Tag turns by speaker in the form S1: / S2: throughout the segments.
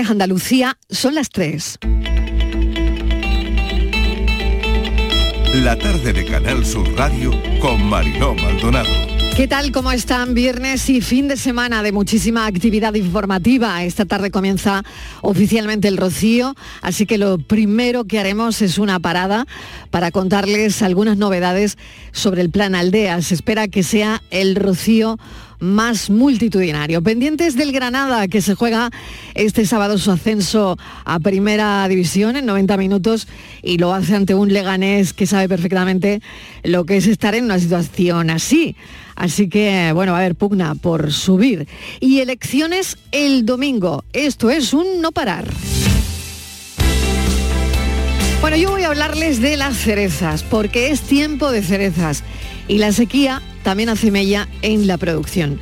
S1: Andalucía, son las 3.
S2: La tarde de Canal Sur Radio con Mariló Maldonado.
S1: ¿Qué tal? ¿Cómo están? Viernes y fin de semana de muchísima actividad informativa. Esta tarde comienza oficialmente el rocío, así que lo primero que haremos es una parada para contarles algunas novedades sobre el plan Aldea. Se espera que sea el rocío más multitudinario. Pendientes del Granada, que se juega este sábado su ascenso a Primera División en 90 minutos y lo hace ante un Leganés que sabe perfectamente lo que es estar en una situación así. Así que, bueno, a haber pugna por subir. Y elecciones el domingo. Esto es un no parar. Bueno, yo voy a hablarles de las cerezas, porque es tiempo de cerezas. Y la sequía también hace mella en la producción.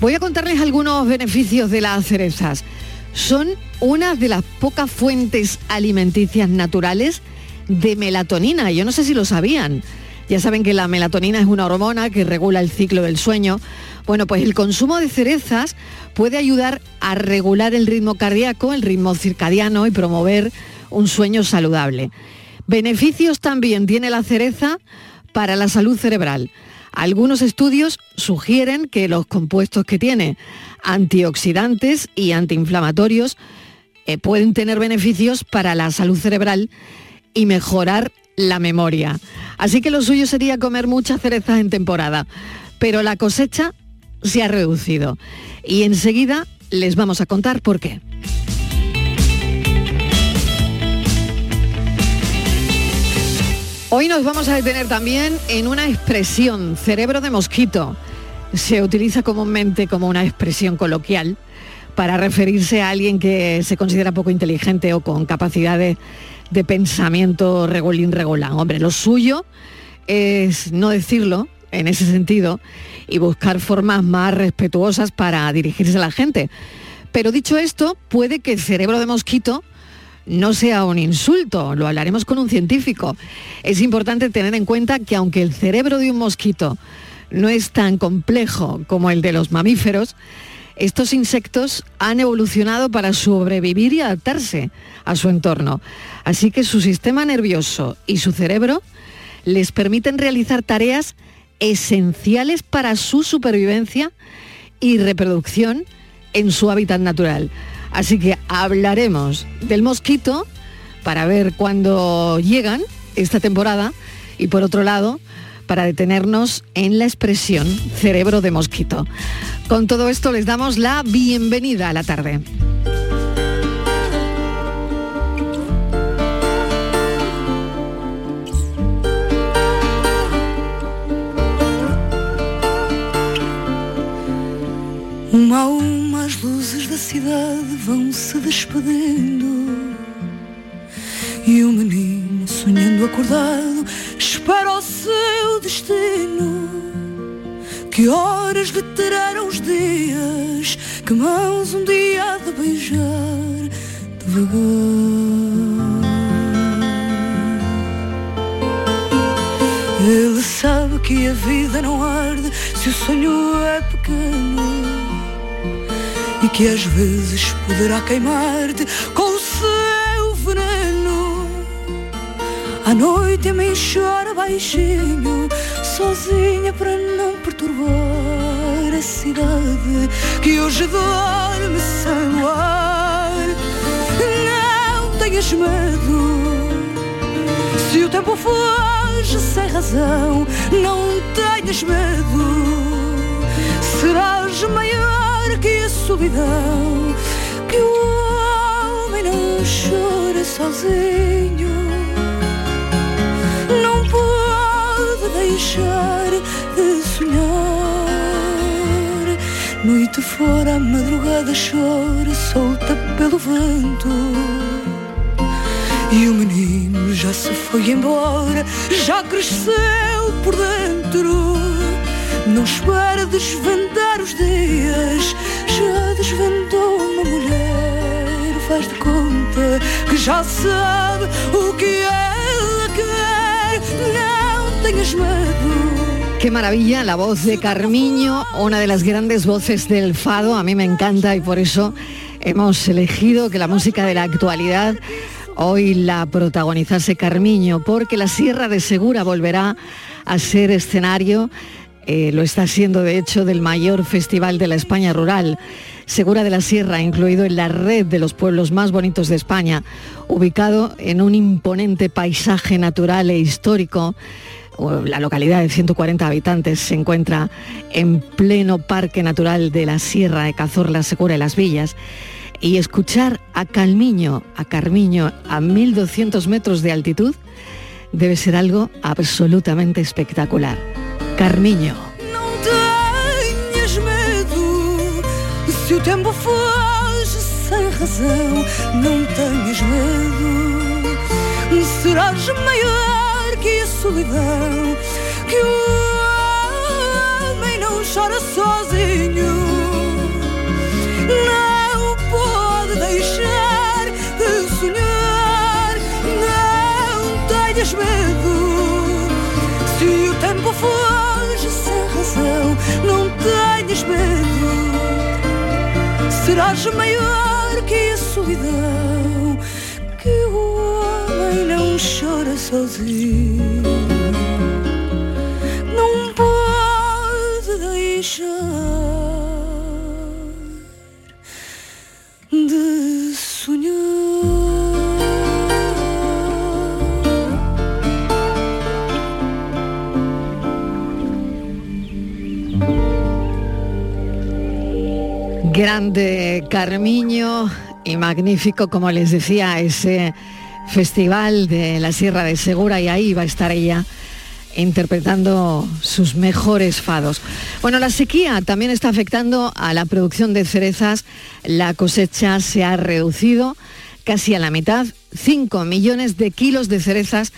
S1: Voy a contarles algunos beneficios de las cerezas. Son una de las pocas fuentes alimenticias naturales de melatonina. Yo no sé si lo sabían. Ya saben que la melatonina es una hormona que regula el ciclo del sueño. Bueno, pues el consumo de cerezas puede ayudar a regular el ritmo cardíaco, el ritmo circadiano y promover un sueño saludable. Beneficios también tiene la cereza para la salud cerebral. Algunos estudios sugieren que los compuestos que tiene, antioxidantes y antiinflamatorios, eh, pueden tener beneficios para la salud cerebral y mejorar la memoria. Así que lo suyo sería comer muchas cerezas en temporada, pero la cosecha se ha reducido. Y enseguida les vamos a contar por qué. Hoy nos vamos a detener también en una expresión, cerebro de mosquito. Se utiliza comúnmente como una expresión coloquial para referirse a alguien que se considera poco inteligente o con capacidades de pensamiento regulín regulán. Hombre, lo suyo es no decirlo en ese sentido y buscar formas más respetuosas para dirigirse a la gente. Pero dicho esto, puede que el cerebro de mosquito no sea un insulto, lo hablaremos con un científico. Es importante tener en cuenta que aunque el cerebro de un mosquito no es tan complejo como el de los mamíferos, estos insectos han evolucionado para sobrevivir y adaptarse a su entorno. Así que su sistema nervioso y su cerebro les permiten realizar tareas esenciales para su supervivencia y reproducción en su hábitat natural. Así que hablaremos del mosquito para ver cuándo llegan esta temporada y por otro lado para detenernos en la expresión cerebro de mosquito. Con todo esto les damos la bienvenida a la tarde.
S3: As luzes da cidade vão se despedindo. E o menino sonhando acordado espera o seu destino. Que horas lhe terão os dias Que mãos um dia há de beijar devagar? Ele sabe que a vida não arde se o sonho é pequeno e que às vezes poderá queimar-te com o seu veneno. À noite a mim chora baixinho, sozinha para não perturbar a cidade que hoje dorme sem luar. Não tenhas medo, se o tempo foge sem razão, não tenhas medo, serás maior que solidão que o homem não chora sozinho. Não pode deixar de sonhar. Noite fora a madrugada chora solta pelo vento. E o menino já se foi embora já cresceu por dentro. Não espera desvendar os dias Que
S1: Qué maravilla la voz de Carmiño, una de las grandes voces del fado, a mí me encanta y por eso hemos elegido que la música de la actualidad hoy la protagonizase Carmiño, porque la Sierra de Segura volverá a ser escenario, eh, lo está siendo de hecho, del mayor festival de la España rural. Segura de la Sierra, incluido en la red de los pueblos más bonitos de España, ubicado en un imponente paisaje natural e histórico. La localidad de 140 habitantes se encuentra en pleno Parque Natural de la Sierra de Cazorla, Segura y Las Villas y escuchar a Calmiño, a Carmiño, a 1200 metros de altitud, debe ser algo absolutamente espectacular. Carmiño.
S3: Se o tempo foge sem razão, não tenhas medo. Serás maior que a solidão, que o homem não chora sozinho. Não não tenhas medo. Serás maior que a solidão, que o homem não chora sozinho, não pode deixar
S1: Grande Carmiño y magnífico, como les decía, ese festival de la Sierra de Segura y ahí va a estar ella interpretando sus mejores fados. Bueno, la sequía también está afectando a la producción de cerezas. La cosecha se ha reducido casi a la mitad, 5 millones de kilos de cerezas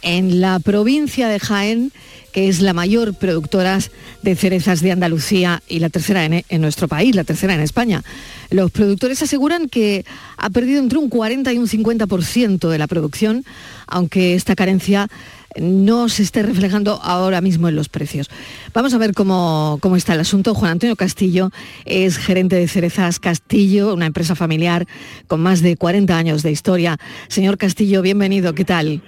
S1: en la provincia de Jaén es la mayor productora de cerezas de Andalucía y la tercera en, nuestro país, la tercera en España. Los productores aseguran que ha perdido entre un 40 y un 50% de la producción, aunque esta carencia no se esté reflejando ahora mismo en los precios. Vamos a ver cómo, cómo, está el asunto. Juan Antonio Castillo es gerente de Cerezas Castillo, una empresa familiar con más de 40 años de historia. Señor Castillo, bienvenido, ¿qué tal?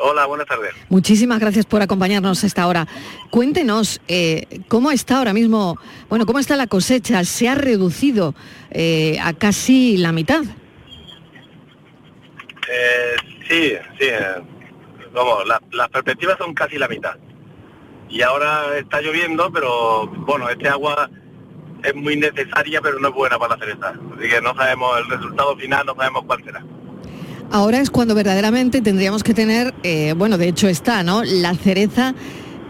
S4: Hola, buenas tardes.
S1: Muchísimas gracias por acompañarnos a esta hora. Cuéntenos eh, cómo está ahora mismo, bueno, cómo está la cosecha. ¿Se ha reducido eh, a casi la mitad?
S4: Eh, sí, sí. Vamos, las perspectivas son casi la mitad. Y ahora está lloviendo, pero bueno, este agua es muy necesaria, pero no es buena para la cereza. Así que no sabemos el resultado final, no sabemos cuál será.
S1: Ahora es cuando verdaderamente tendríamos que tener, eh, bueno, de hecho está, ¿no? La cereza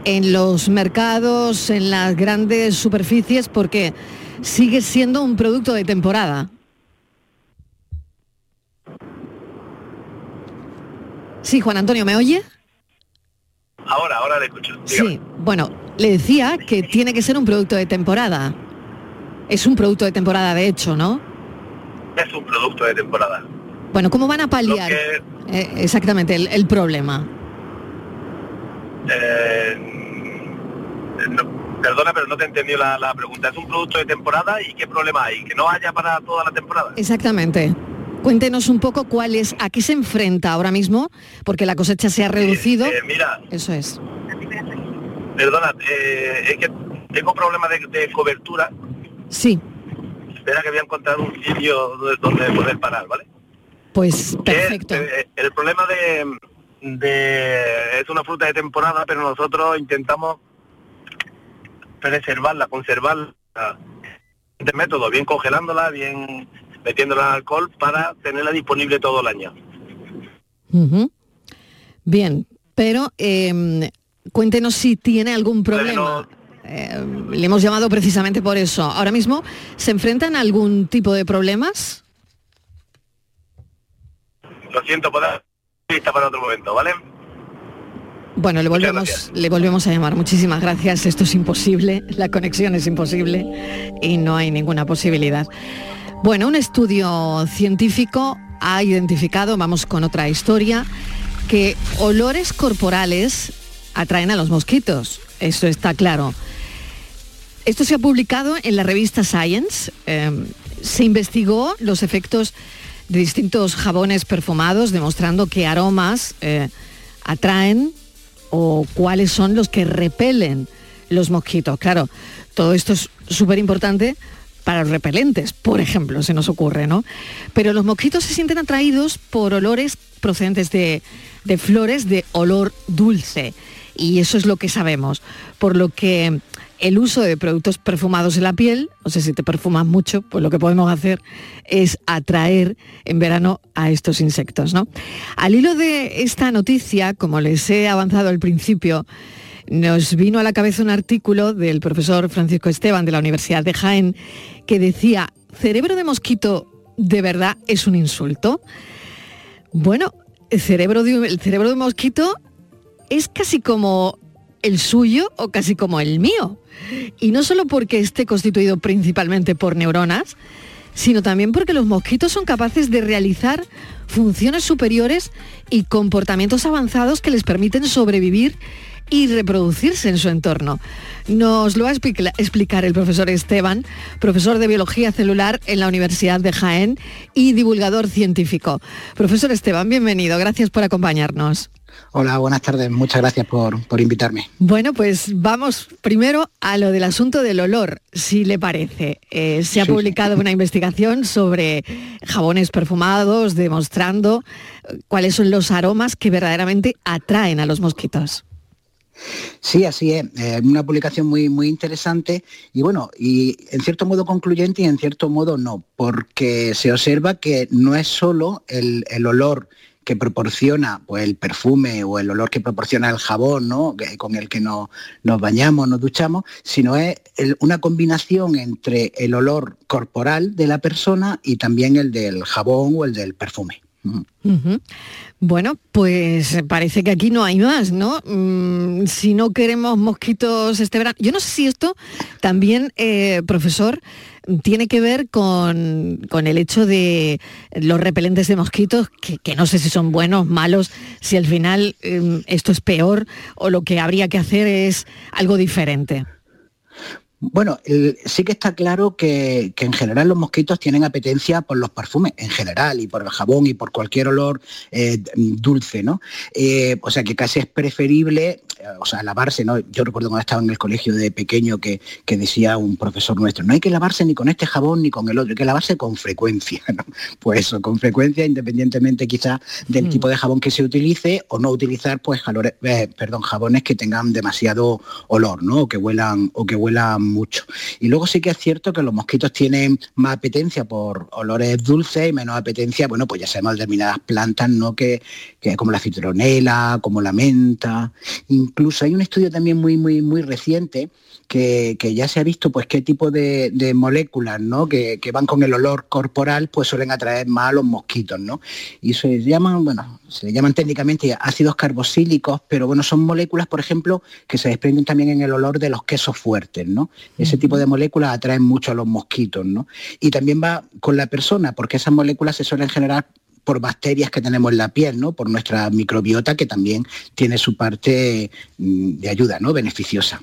S1: en los mercados, en las grandes superficies, porque sigue siendo un producto de temporada. Sí, Juan Antonio, ¿me oye?
S4: Ahora, ahora le escucho.
S1: Sí, bueno, le decía que tiene que ser un producto de temporada. Es un producto de temporada, de hecho, ¿no?
S4: Es un producto de temporada.
S1: Bueno, ¿cómo van a paliar eh, exactamente el, problema?
S4: Eh, perdona, pero no te he entendido la, pregunta. ¿Es un producto de temporada y qué problema hay? ¿Que no haya para toda la temporada?
S1: Exactamente. Cuéntenos un poco cuál es, a qué se enfrenta ahora mismo, porque la cosecha se ha reducido.
S4: Eh, mira.
S1: Eso es.
S4: Perdona, es que tengo problemas de, cobertura.
S1: Sí.
S4: Espera que voy a encontrar un sitio donde poder parar, ¿vale?
S1: Pues perfecto.
S4: Eh, el, problema de, es una fruta de temporada, pero nosotros intentamos preservarla, conservarla de método, bien congelándola, bien metiéndola en alcohol para tenerla disponible todo el año.
S1: Bien, pero em, cuéntenos si tiene algún problema. Eh, le hemos llamado precisamente por eso. Ahora mismo, ¿se enfrentan a algún tipo de problemas?
S4: Lo siento, dar lista para otro momento, ¿vale?
S1: Bueno, le volvemos, le volvemos a llamar. Muchísimas gracias. Esto es imposible, la conexión es imposible y no hay ninguna posibilidad. Bueno, un estudio científico ha identificado, vamos con otra historia, que olores corporales atraen a los mosquitos. Eso está claro. Esto se ha publicado en la revista Science. Eh, se investigó los efectos de distintos jabones perfumados, demostrando qué aromas eh, atraen o cuáles son los que repelen los mosquitos. Claro, todo esto es súper importante para los repelentes, por ejemplo, se nos ocurre, ¿no? Pero los mosquitos se sienten atraídos por olores procedentes de, de flores de olor dulce. Y eso es lo que sabemos. Por lo que el uso de productos perfumados en la piel, no sé si te perfumas mucho, pues lo que podemos hacer es atraer en verano a estos insectos. ¿no? Al hilo de esta noticia, como les he avanzado al principio, nos vino a la cabeza un artículo del profesor Francisco Esteban de la Universidad de Jaén que decía, cerebro de mosquito de verdad es un insulto. Bueno, cerebro de, el cerebro de mosquito es casi como el suyo o casi como el mío. Y no solo porque esté constituido principalmente por neuronas, sino también porque los mosquitos son capaces de realizar funciones superiores y comportamientos avanzados que les permiten sobrevivir y reproducirse en su entorno. Nos lo va a explicar el profesor Esteban, profesor de biología celular en la Universidad de Jaén y divulgador científico. Profesor Esteban, bienvenido, gracias por acompañarnos.
S5: Hola, buenas tardes. Muchas gracias por, invitarme.
S1: Bueno, pues vamos primero a lo del asunto del olor, si le parece. Eh, se ha publicado una investigación sobre jabones perfumados, demostrando eh, cuáles son los aromas que verdaderamente atraen a los mosquitos.
S5: Sí, así es. Eh, una publicación muy, muy interesante y bueno, y en cierto modo concluyente y en cierto modo no, porque se observa que no es solo el, el olor que proporciona pues, el perfume o el olor que proporciona el jabón ¿no? con el que nos, bañamos, nos duchamos, sino es una combinación entre el olor corporal de la persona y también el del jabón o el del perfume.
S1: Bueno, pues parece que aquí no hay más, ¿no? Mm, si no queremos mosquitos este verano. Yo no sé si esto también, eh, profesor, tiene que ver con, el hecho de los repelentes de mosquitos, que, no sé si son buenos, malos, si al final em, esto es peor o lo que habría que hacer es algo diferente.
S5: Bueno, sí que está claro que, en general los mosquitos tienen apetencia por los perfumes, en general, y por el jabón y por cualquier olor eh, dulce, ¿no? Eh, o sea que casi es preferible, o sea, lavarse, ¿no? Yo recuerdo cuando estaba en el colegio de pequeño que, decía un profesor nuestro, no hay que lavarse ni con este jabón ni con el otro, hay que lavarse con frecuencia, ¿no? Pues eso, con frecuencia, independientemente quizás del mm. tipo de jabón que se utilice o no utilizar, pues, perdón, jabones que tengan demasiado olor, ¿no? O que huelan, o que huelan mucho. Y luego sí que es cierto que los mosquitos tienen más apetencia por olores dulces y menos apetencia, bueno, pues ya sabemos determinadas plantas, ¿no? Que, como la citronela, como la menta. Incluso hay un estudio también muy, muy, muy reciente que, ya se ha visto pues qué tipo de, moléculas ¿no? que, van con el olor corporal pues suelen atraer más a los mosquitos, ¿no? Y se llaman, bueno, se llaman técnicamente ácidos carboxílicos, pero bueno, son moléculas, por ejemplo, que se desprenden también en el olor de los quesos fuertes, ¿no? Ese tipo de moléculas atraen mucho a los mosquitos, ¿no? Y también va con la persona, porque esas moléculas se suelen generar por bacterias que tenemos en la piel, ¿no? Por nuestra microbiota que también tiene su parte mm, de ayuda, ¿no? Beneficiosa.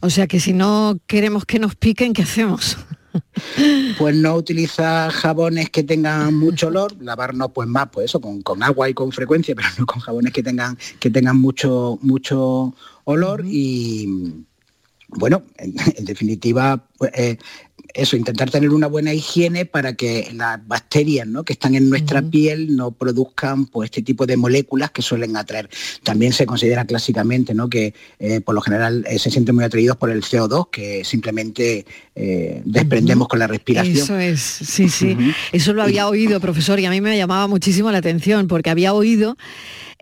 S1: O sea que si no queremos que nos piquen, ¿qué hacemos?
S5: Pues no utilizar jabones que tengan mucho olor, lavarnos pues más, pues eso, con, agua y con frecuencia, pero no con jabones que tengan, que tengan mucho, mucho olor y bueno, en, definitiva, pues, eh, eso, intentar tener una buena higiene para que las bacterias ¿no? que están en nuestra piel no produzcan pues, este tipo de moléculas que suelen atraer. También se considera clásicamente ¿no? que eh, por lo general eh, se sienten muy atraídos por el CO2, que simplemente eh, desprendemos con la respiración.
S1: Eso es, sí, sí. Eso lo había oído, profesor, y a mí me llamaba muchísimo la atención, porque había oído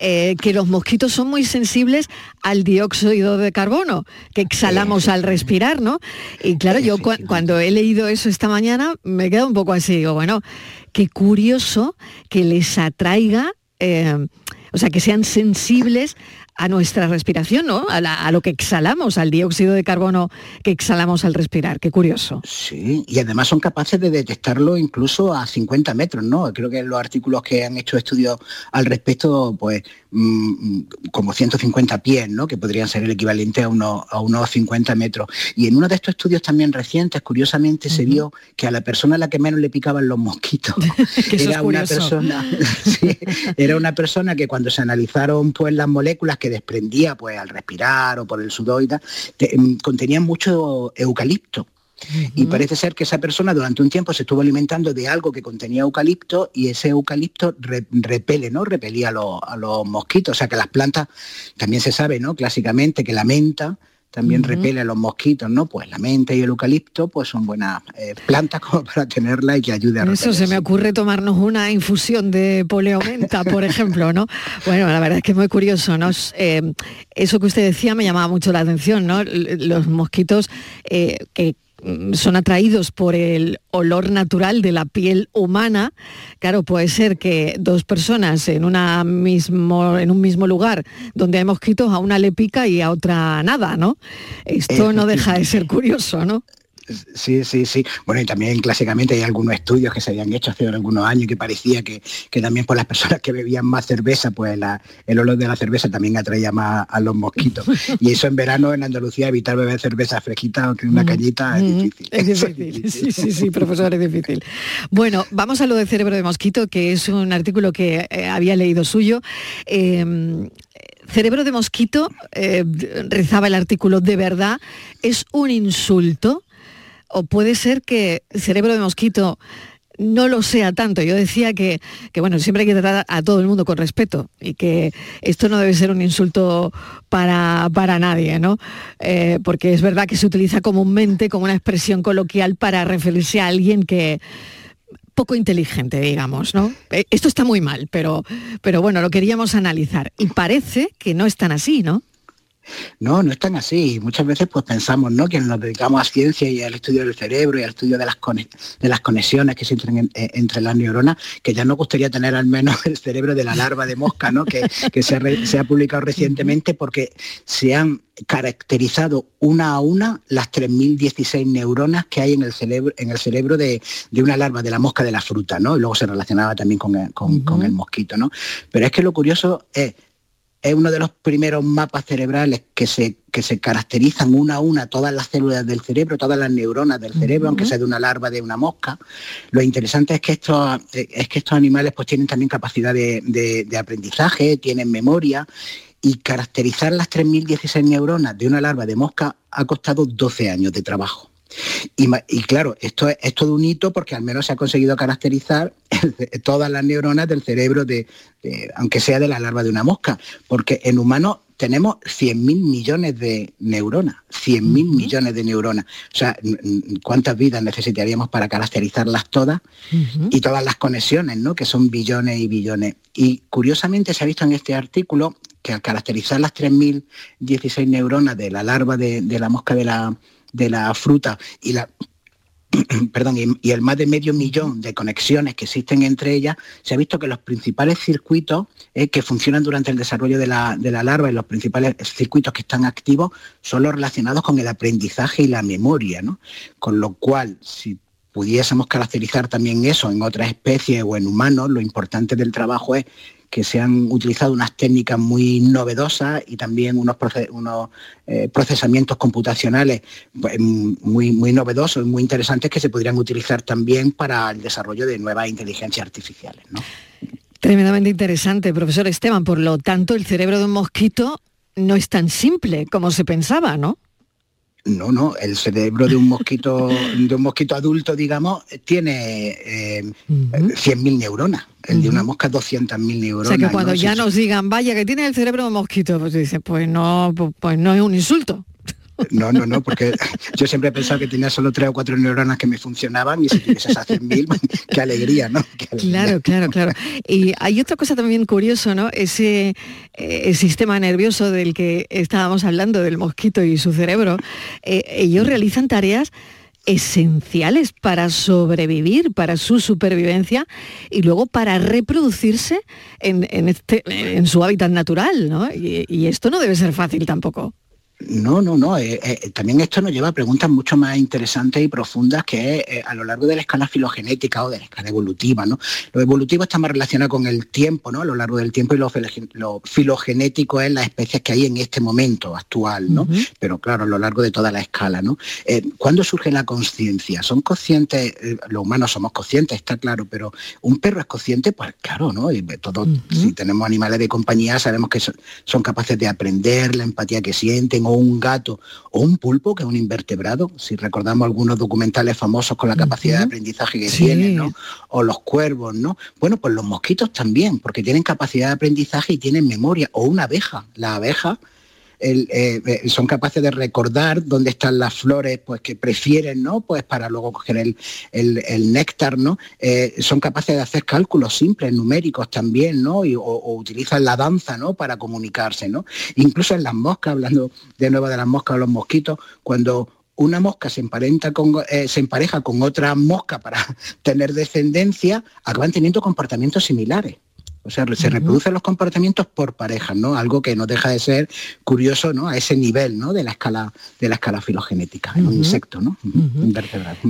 S1: eh, que los mosquitos son muy sensibles al dióxido de carbono que exhalamos al respirar, ¿no? Y claro, yo cuando he leído eso esta mañana me quedo un poco así, digo, bueno, qué curioso que les atraiga, eh, o sea, que sean sensibles a nuestra respiración, ¿no? A, lo que exhalamos, al dióxido de carbono que exhalamos al respirar. Qué curioso.
S5: Sí, y además son capaces de detectarlo incluso a 50 metros, ¿no? Creo que los artículos que han hecho estudios al respecto, pues mm, como 150 pies, ¿no? Que podrían ser el equivalente a, uno, a unos 50 metros. Y en uno de estos estudios también recientes, curiosamente, se vio que a la persona a la que menos le picaban los mosquitos era una persona, era una persona que cuando se analizaron pues las moléculas que desprendía pues al respirar o por el sudor y tal, mm, contenían mucho eucalipto. Y parece ser que esa persona durante un tiempo se estuvo alimentando de algo que contenía eucalipto y ese eucalipto repele, ¿no? Repelía a, los mosquitos. O sea que las plantas, también se sabe, ¿no? Clásicamente que la menta también repele a los mosquitos, ¿no? Pues la menta y el eucalipto pues son buenas eh, plantas como para tenerla y que ayude a
S1: Eso se me ocurre tomarnos una infusión de poleomenta, por ejemplo, ¿no? Bueno, la verdad es que es muy curioso, ¿no? Eh, eso que usted decía me llamaba mucho la atención, ¿no? Los mosquitos eh, que son atraídos por el olor natural de la piel humana, claro, puede ser que dos personas en, una mismo, en un mismo lugar donde hay mosquitos, a una le pica y a otra nada, ¿no? Esto no deja de ser curioso, ¿no?
S5: Sí, sí, sí. Bueno, y también clásicamente hay algunos estudios que se habían hecho hace algunos años que parecía que, también por las personas que bebían más cerveza, pues el olor de la cerveza también atraía más a los mosquitos. Y eso en verano en Andalucía evitar beber cerveza fresquita, aunque una cañita es difícil.
S1: Es difícil, sí, sí, sí, profesor, es difícil. Bueno, vamos a lo de cerebro de mosquito, que es un artículo que eh, había leído suyo. Em, cerebro de mosquito, eh, rezaba el artículo, de verdad, es un insulto o puede ser que cerebro de mosquito no lo sea tanto. Yo decía que, bueno, siempre hay que tratar a todo el mundo con respeto y que esto no debe ser un insulto para, para nadie, ¿no? Eh, porque es verdad que se utiliza comúnmente como una expresión coloquial para referirse a alguien que poco inteligente, digamos, ¿no? Eh, esto está muy mal, pero, pero bueno, lo queríamos analizar. Y parece que no es tan así, ¿no?
S5: No, no es tan así. Muchas veces pues pensamos ¿no? que nos dedicamos a ciencia y al estudio del cerebro y al estudio de las, de las conexiones que se entran eh, entre las neuronas, que ya nos gustaría tener al menos el cerebro de la larva de mosca, ¿no? que, se, ha publicado recientemente porque se han caracterizado una a una las 3.016 neuronas que hay en el cerebro, en el cerebro de, una larva de la mosca de la fruta, ¿no? Y luego se relacionaba también con el, con el mosquito, ¿no? Pero es que lo curioso es es uno de los primeros mapas cerebrales que se, que se caracterizan una a una todas las células del cerebro, todas las neuronas del cerebro, aunque sea de una larva de una mosca. Lo interesante es que estos, es que estos animales pues, tienen también capacidad de, de aprendizaje, tienen memoria y caracterizar las 3.016 neuronas de una larva de mosca ha costado 12 años de trabajo. Y, claro, esto es, todo un hito porque al menos se ha conseguido caracterizar todas las neuronas del cerebro, de, aunque sea de la larva de una mosca, porque en humanos tenemos 100.000 millones de neuronas, 100.000 millones de neuronas. O sea, ¿cuántas vidas necesitaríamos para caracterizarlas todas? Y todas las conexiones, ¿no? Que son billones y billones. Y curiosamente se ha visto en este artículo que al caracterizar las 3.016 neuronas de la larva de la mosca de la, de la fruta y la perdón, y, el más de medio millón de conexiones que existen entre ellas, se ha visto que los principales circuitos eh, que funcionan durante el desarrollo de la, larva y los principales circuitos que están activos son los relacionados con el aprendizaje y la memoria, ¿no? Con lo cual, si pudiésemos caracterizar también eso en otras especies o en humanos, lo importante del trabajo es que se han utilizado unas técnicas muy novedosas y también unos, eh, procesamientos computacionales pues, muy, muy novedosos y muy interesantes que se podrían utilizar también para el desarrollo de nuevas inteligencias artificiales.
S1: Tremendamente interesante, profesor Esteban. Por lo tanto, el cerebro de un mosquito no es tan simple como se pensaba, ¿no?
S5: No, no, el cerebro de un mosquito, de un mosquito adulto, digamos, tiene eh, 100.000 neuronas. El de una mosca 200.000 neuronas. O
S1: sea que cuando ya nos digan, vaya, que tiene el cerebro de un mosquito, pues dice, pues no, pues no es un insulto.
S5: No, no, no, porque yo siempre he pensado que tenía solo tres o cuatro neuronas que me funcionaban y si tuvieses a mil, qué alegría, ¿no?
S1: Claro, claro, claro. Y hay otra cosa también curioso, ¿no? Ese eh, sistema nervioso del que estábamos hablando, del mosquito y su cerebro, eh, ellos realizan tareas esenciales para sobrevivir, para su supervivencia y luego para reproducirse en, este, en su hábitat natural, ¿no? y esto no debe ser fácil tampoco.
S5: No, no, no. Eh, eh, también esto nos lleva a preguntas mucho más interesantes y profundas que eh, a lo largo de la escala filogenética o de la escala evolutiva. ¿no? Lo evolutivo está más relacionado con el tiempo, ¿no? A lo largo del tiempo y lo, filogenético es las especies que hay en este momento actual, ¿no? Pero claro, a lo largo de toda la escala, ¿no? ¿Cuándo surge la conciencia? ¿Son conscientes? los humanos somos conscientes, está claro, pero un perro es consciente, pues claro, ¿no? Y todos, si tenemos animales de compañía, sabemos que son, son capaces de aprender la empatía que sienten un gato o un pulpo, que es un invertebrado, si recordamos algunos documentales famosos con la capacidad de aprendizaje que tienen, ¿no? O los cuervos, ¿no? Bueno, pues los mosquitos también, porque tienen capacidad de aprendizaje y tienen memoria. O una abeja. La abeja eh, eh, son capaces de recordar dónde están las flores pues, que prefieren, ¿no? Pues para luego coger el, néctar, ¿no? Eh, son capaces de hacer cálculos simples, numéricos también, ¿no? o, utilizan la danza, ¿no? Para comunicarse, ¿no? Incluso en las moscas, hablando de nuevo de las moscas o los mosquitos, cuando una mosca se, emparenta con, se empareja con otra mosca para tener descendencia, acaban teniendo comportamientos similares. O sea, se reproducen los comportamientos por parejas, ¿no? Algo que no deja de ser curioso, ¿no? A ese nivel, ¿no? De la escala, de la escala filogenética, en un insecto, ¿no?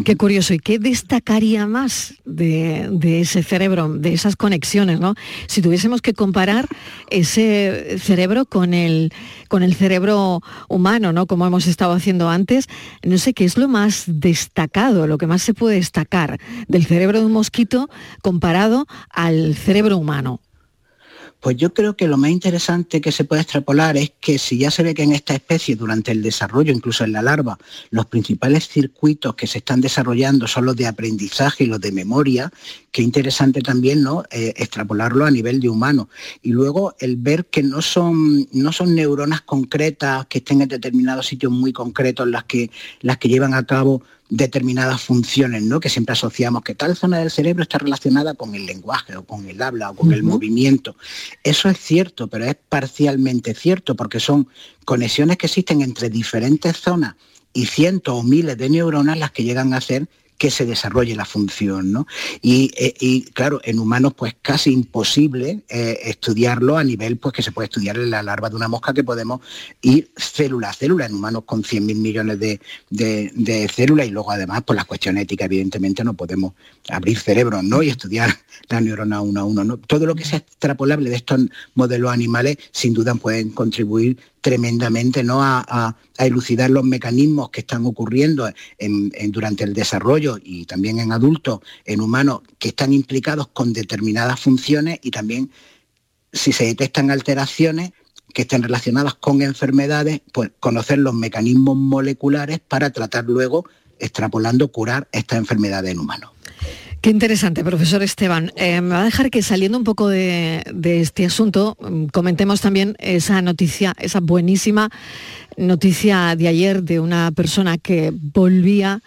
S1: Qué curioso. ¿Y qué destacaría más de, ese cerebro, de esas conexiones, ¿no? Si tuviésemos que comparar ese cerebro con el, con el cerebro humano, ¿no? Como hemos estado haciendo antes, no sé qué es lo más destacado, lo que más se puede destacar del cerebro de un mosquito comparado al cerebro humano.
S5: Pues yo creo que lo más interesante que se puede extrapolar es que si ya se ve que en esta especie durante el desarrollo, incluso en la larva, los principales circuitos que se están desarrollando son los de aprendizaje y los de memoria, qué interesante también ¿no? Eh, extrapolarlo a nivel de humano. Y luego el ver que no son, no son neuronas concretas que estén en determinados sitios muy concretos las que, las que llevan a cabo determinadas funciones, ¿no? Que siempre asociamos que tal zona del cerebro está relacionada con el lenguaje o con el habla o con el movimiento. Eso es cierto, pero es parcialmente cierto porque son conexiones que existen entre diferentes zonas y cientos o miles de neuronas las que llegan a ser que se desarrolle la función. ¿no? Y, eh, claro, en humanos pues casi imposible eh, estudiarlo a nivel pues que se puede estudiar en la larva de una mosca que podemos ir célula a célula en humanos con 100.000 millones de, células y luego además por la cuestión ética evidentemente no podemos abrir cerebros ¿no? y estudiar la neurona uno a uno. ¿no? Todo lo que sea extrapolable de estos modelos animales sin duda pueden contribuir tremendamente ¿no? A, elucidar los mecanismos que están ocurriendo durante el desarrollo y también en adultos, en humanos, que están implicados con determinadas funciones y también si se detectan alteraciones que estén relacionadas con enfermedades, pues conocer los mecanismos moleculares para tratar luego, extrapolando, curar estas enfermedades en humanos.
S1: Qué interesante, profesor Esteban. Eh, me va a dejar que saliendo un poco de, este asunto, mm, comentemos también esa noticia, esa buenísima noticia de ayer de una persona que volvía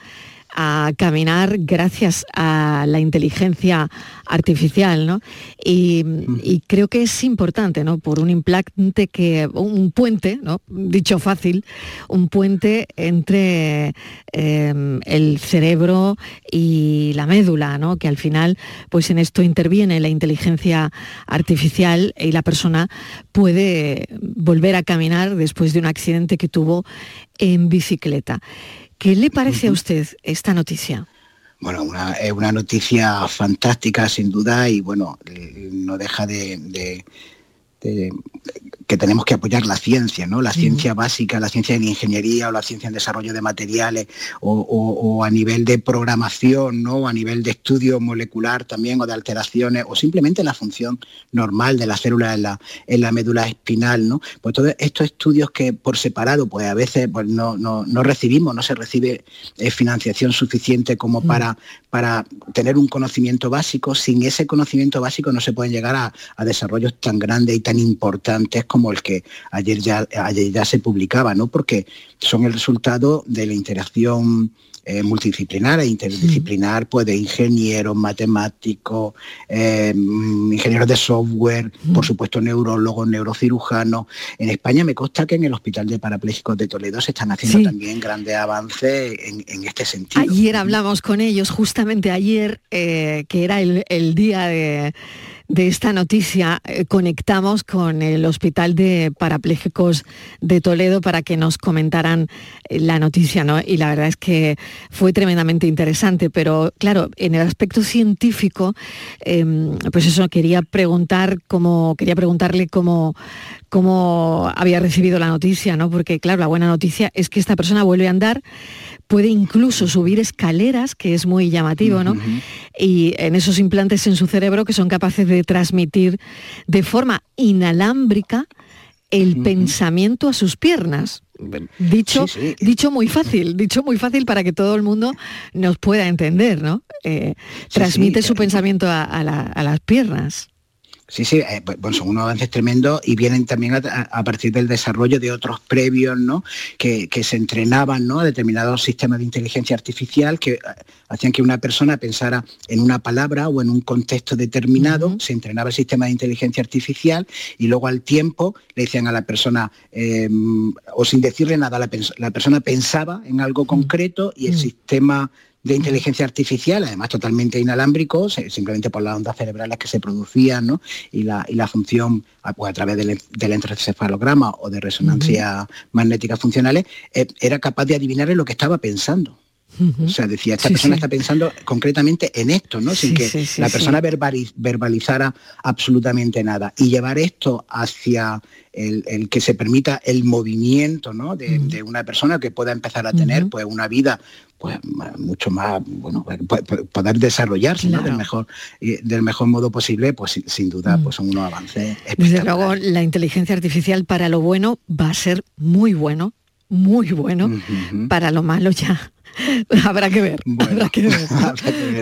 S1: a caminar gracias a la inteligencia artificial, ¿no? Y, creo que es importante, ¿no? Por un implante que, un puente, ¿no? Dicho fácil, un puente entre em, el cerebro y la médula, ¿no? Que al final, pues en esto interviene la inteligencia artificial y la persona puede volver a caminar después de un accidente que tuvo en bicicleta. ¿Qué le parece a usted esta noticia?
S5: Bueno, es una noticia fantástica sin duda y bueno, eh, no deja de, que tenemos que apoyar la ciencia, ¿no? La ciencia básica, la ciencia en ingeniería o la ciencia en desarrollo de materiales o, a nivel de programación, ¿no? a nivel de estudio molecular también o de alteraciones o simplemente la función normal de la célula en la, en la médula espinal, ¿no? Pues todos estos estudios que por separado pues a veces pues, no, recibimos, no se recibe eh, financiación suficiente como para, para tener un conocimiento básico, sin ese conocimiento básico no se pueden llegar a, desarrollos tan grandes y tan importantes como el que ayer ya, ayer ya se publicaba, ¿no? Porque son el resultado de la interacción eh, multidisciplinar e interdisciplinar, pues de ingenieros, matemáticos, eh, ingenieros de software, por supuesto neurólogos, neurocirujanos. En España me consta que en el Hospital de Parapléjicos de Toledo se están haciendo también grandes avances en, este sentido.
S1: Ayer hablamos con ellos, justamente ayer, que era el día de de esta noticia eh, conectamos con el Hospital de Parapléjicos de Toledo para que nos comentaran eh, la noticia, ¿no? Y la verdad es que fue tremendamente interesante, pero claro, en el aspecto científico, em, pues eso, quería preguntar quería preguntarle cómo, cómo había recibido la noticia, ¿no? Porque claro, la buena noticia es que esta persona vuelve a andar puede incluso subir escaleras, que es muy llamativo, ¿no? Y en esos implantes en su cerebro que son capaces de transmitir de forma inalámbrica el pensamiento a sus piernas. Dicho, dicho muy fácil, dicho muy fácil para que todo el mundo nos pueda entender, ¿no? Eh, transmite su pensamiento a las piernas.
S5: Sí, sí, eh, bueno, son unos avances tremendos y vienen también a, partir del desarrollo de otros previos, ¿no? Que, se entrenaban, ¿no? A determinados sistemas de inteligencia artificial que eh, hacían que una persona pensara en una palabra o en un contexto determinado, se entrenaba el sistema de inteligencia artificial y luego al tiempo le decían a la persona, em, o sin decirle nada, la, la, persona pensaba en algo concreto y el sistema de inteligencia artificial, además totalmente inalámbrico, simplemente por las ondas cerebrales que se producían ¿no? y, la, y la función ah, pues, a través del, del encefalograma o de resonancia magnética funcionales, eh, era capaz de adivinar en lo que estaba pensando. O sea, decía, esta persona está pensando concretamente en esto, ¿no? Sin que la persona verbalizara absolutamente nada. Y llevar esto hacia el, que se permita el movimiento ¿no? de, una persona que pueda empezar a tener pues una vida pues mucho más, bueno, pues, pues, poder desarrollarse del, mejor, del mejor modo posible, pues sin, duda pues son unos avances.
S1: Desde luego la inteligencia artificial para lo bueno va a ser muy bueno, muy bueno, para lo malo ya habrá que ver, habrá que ver,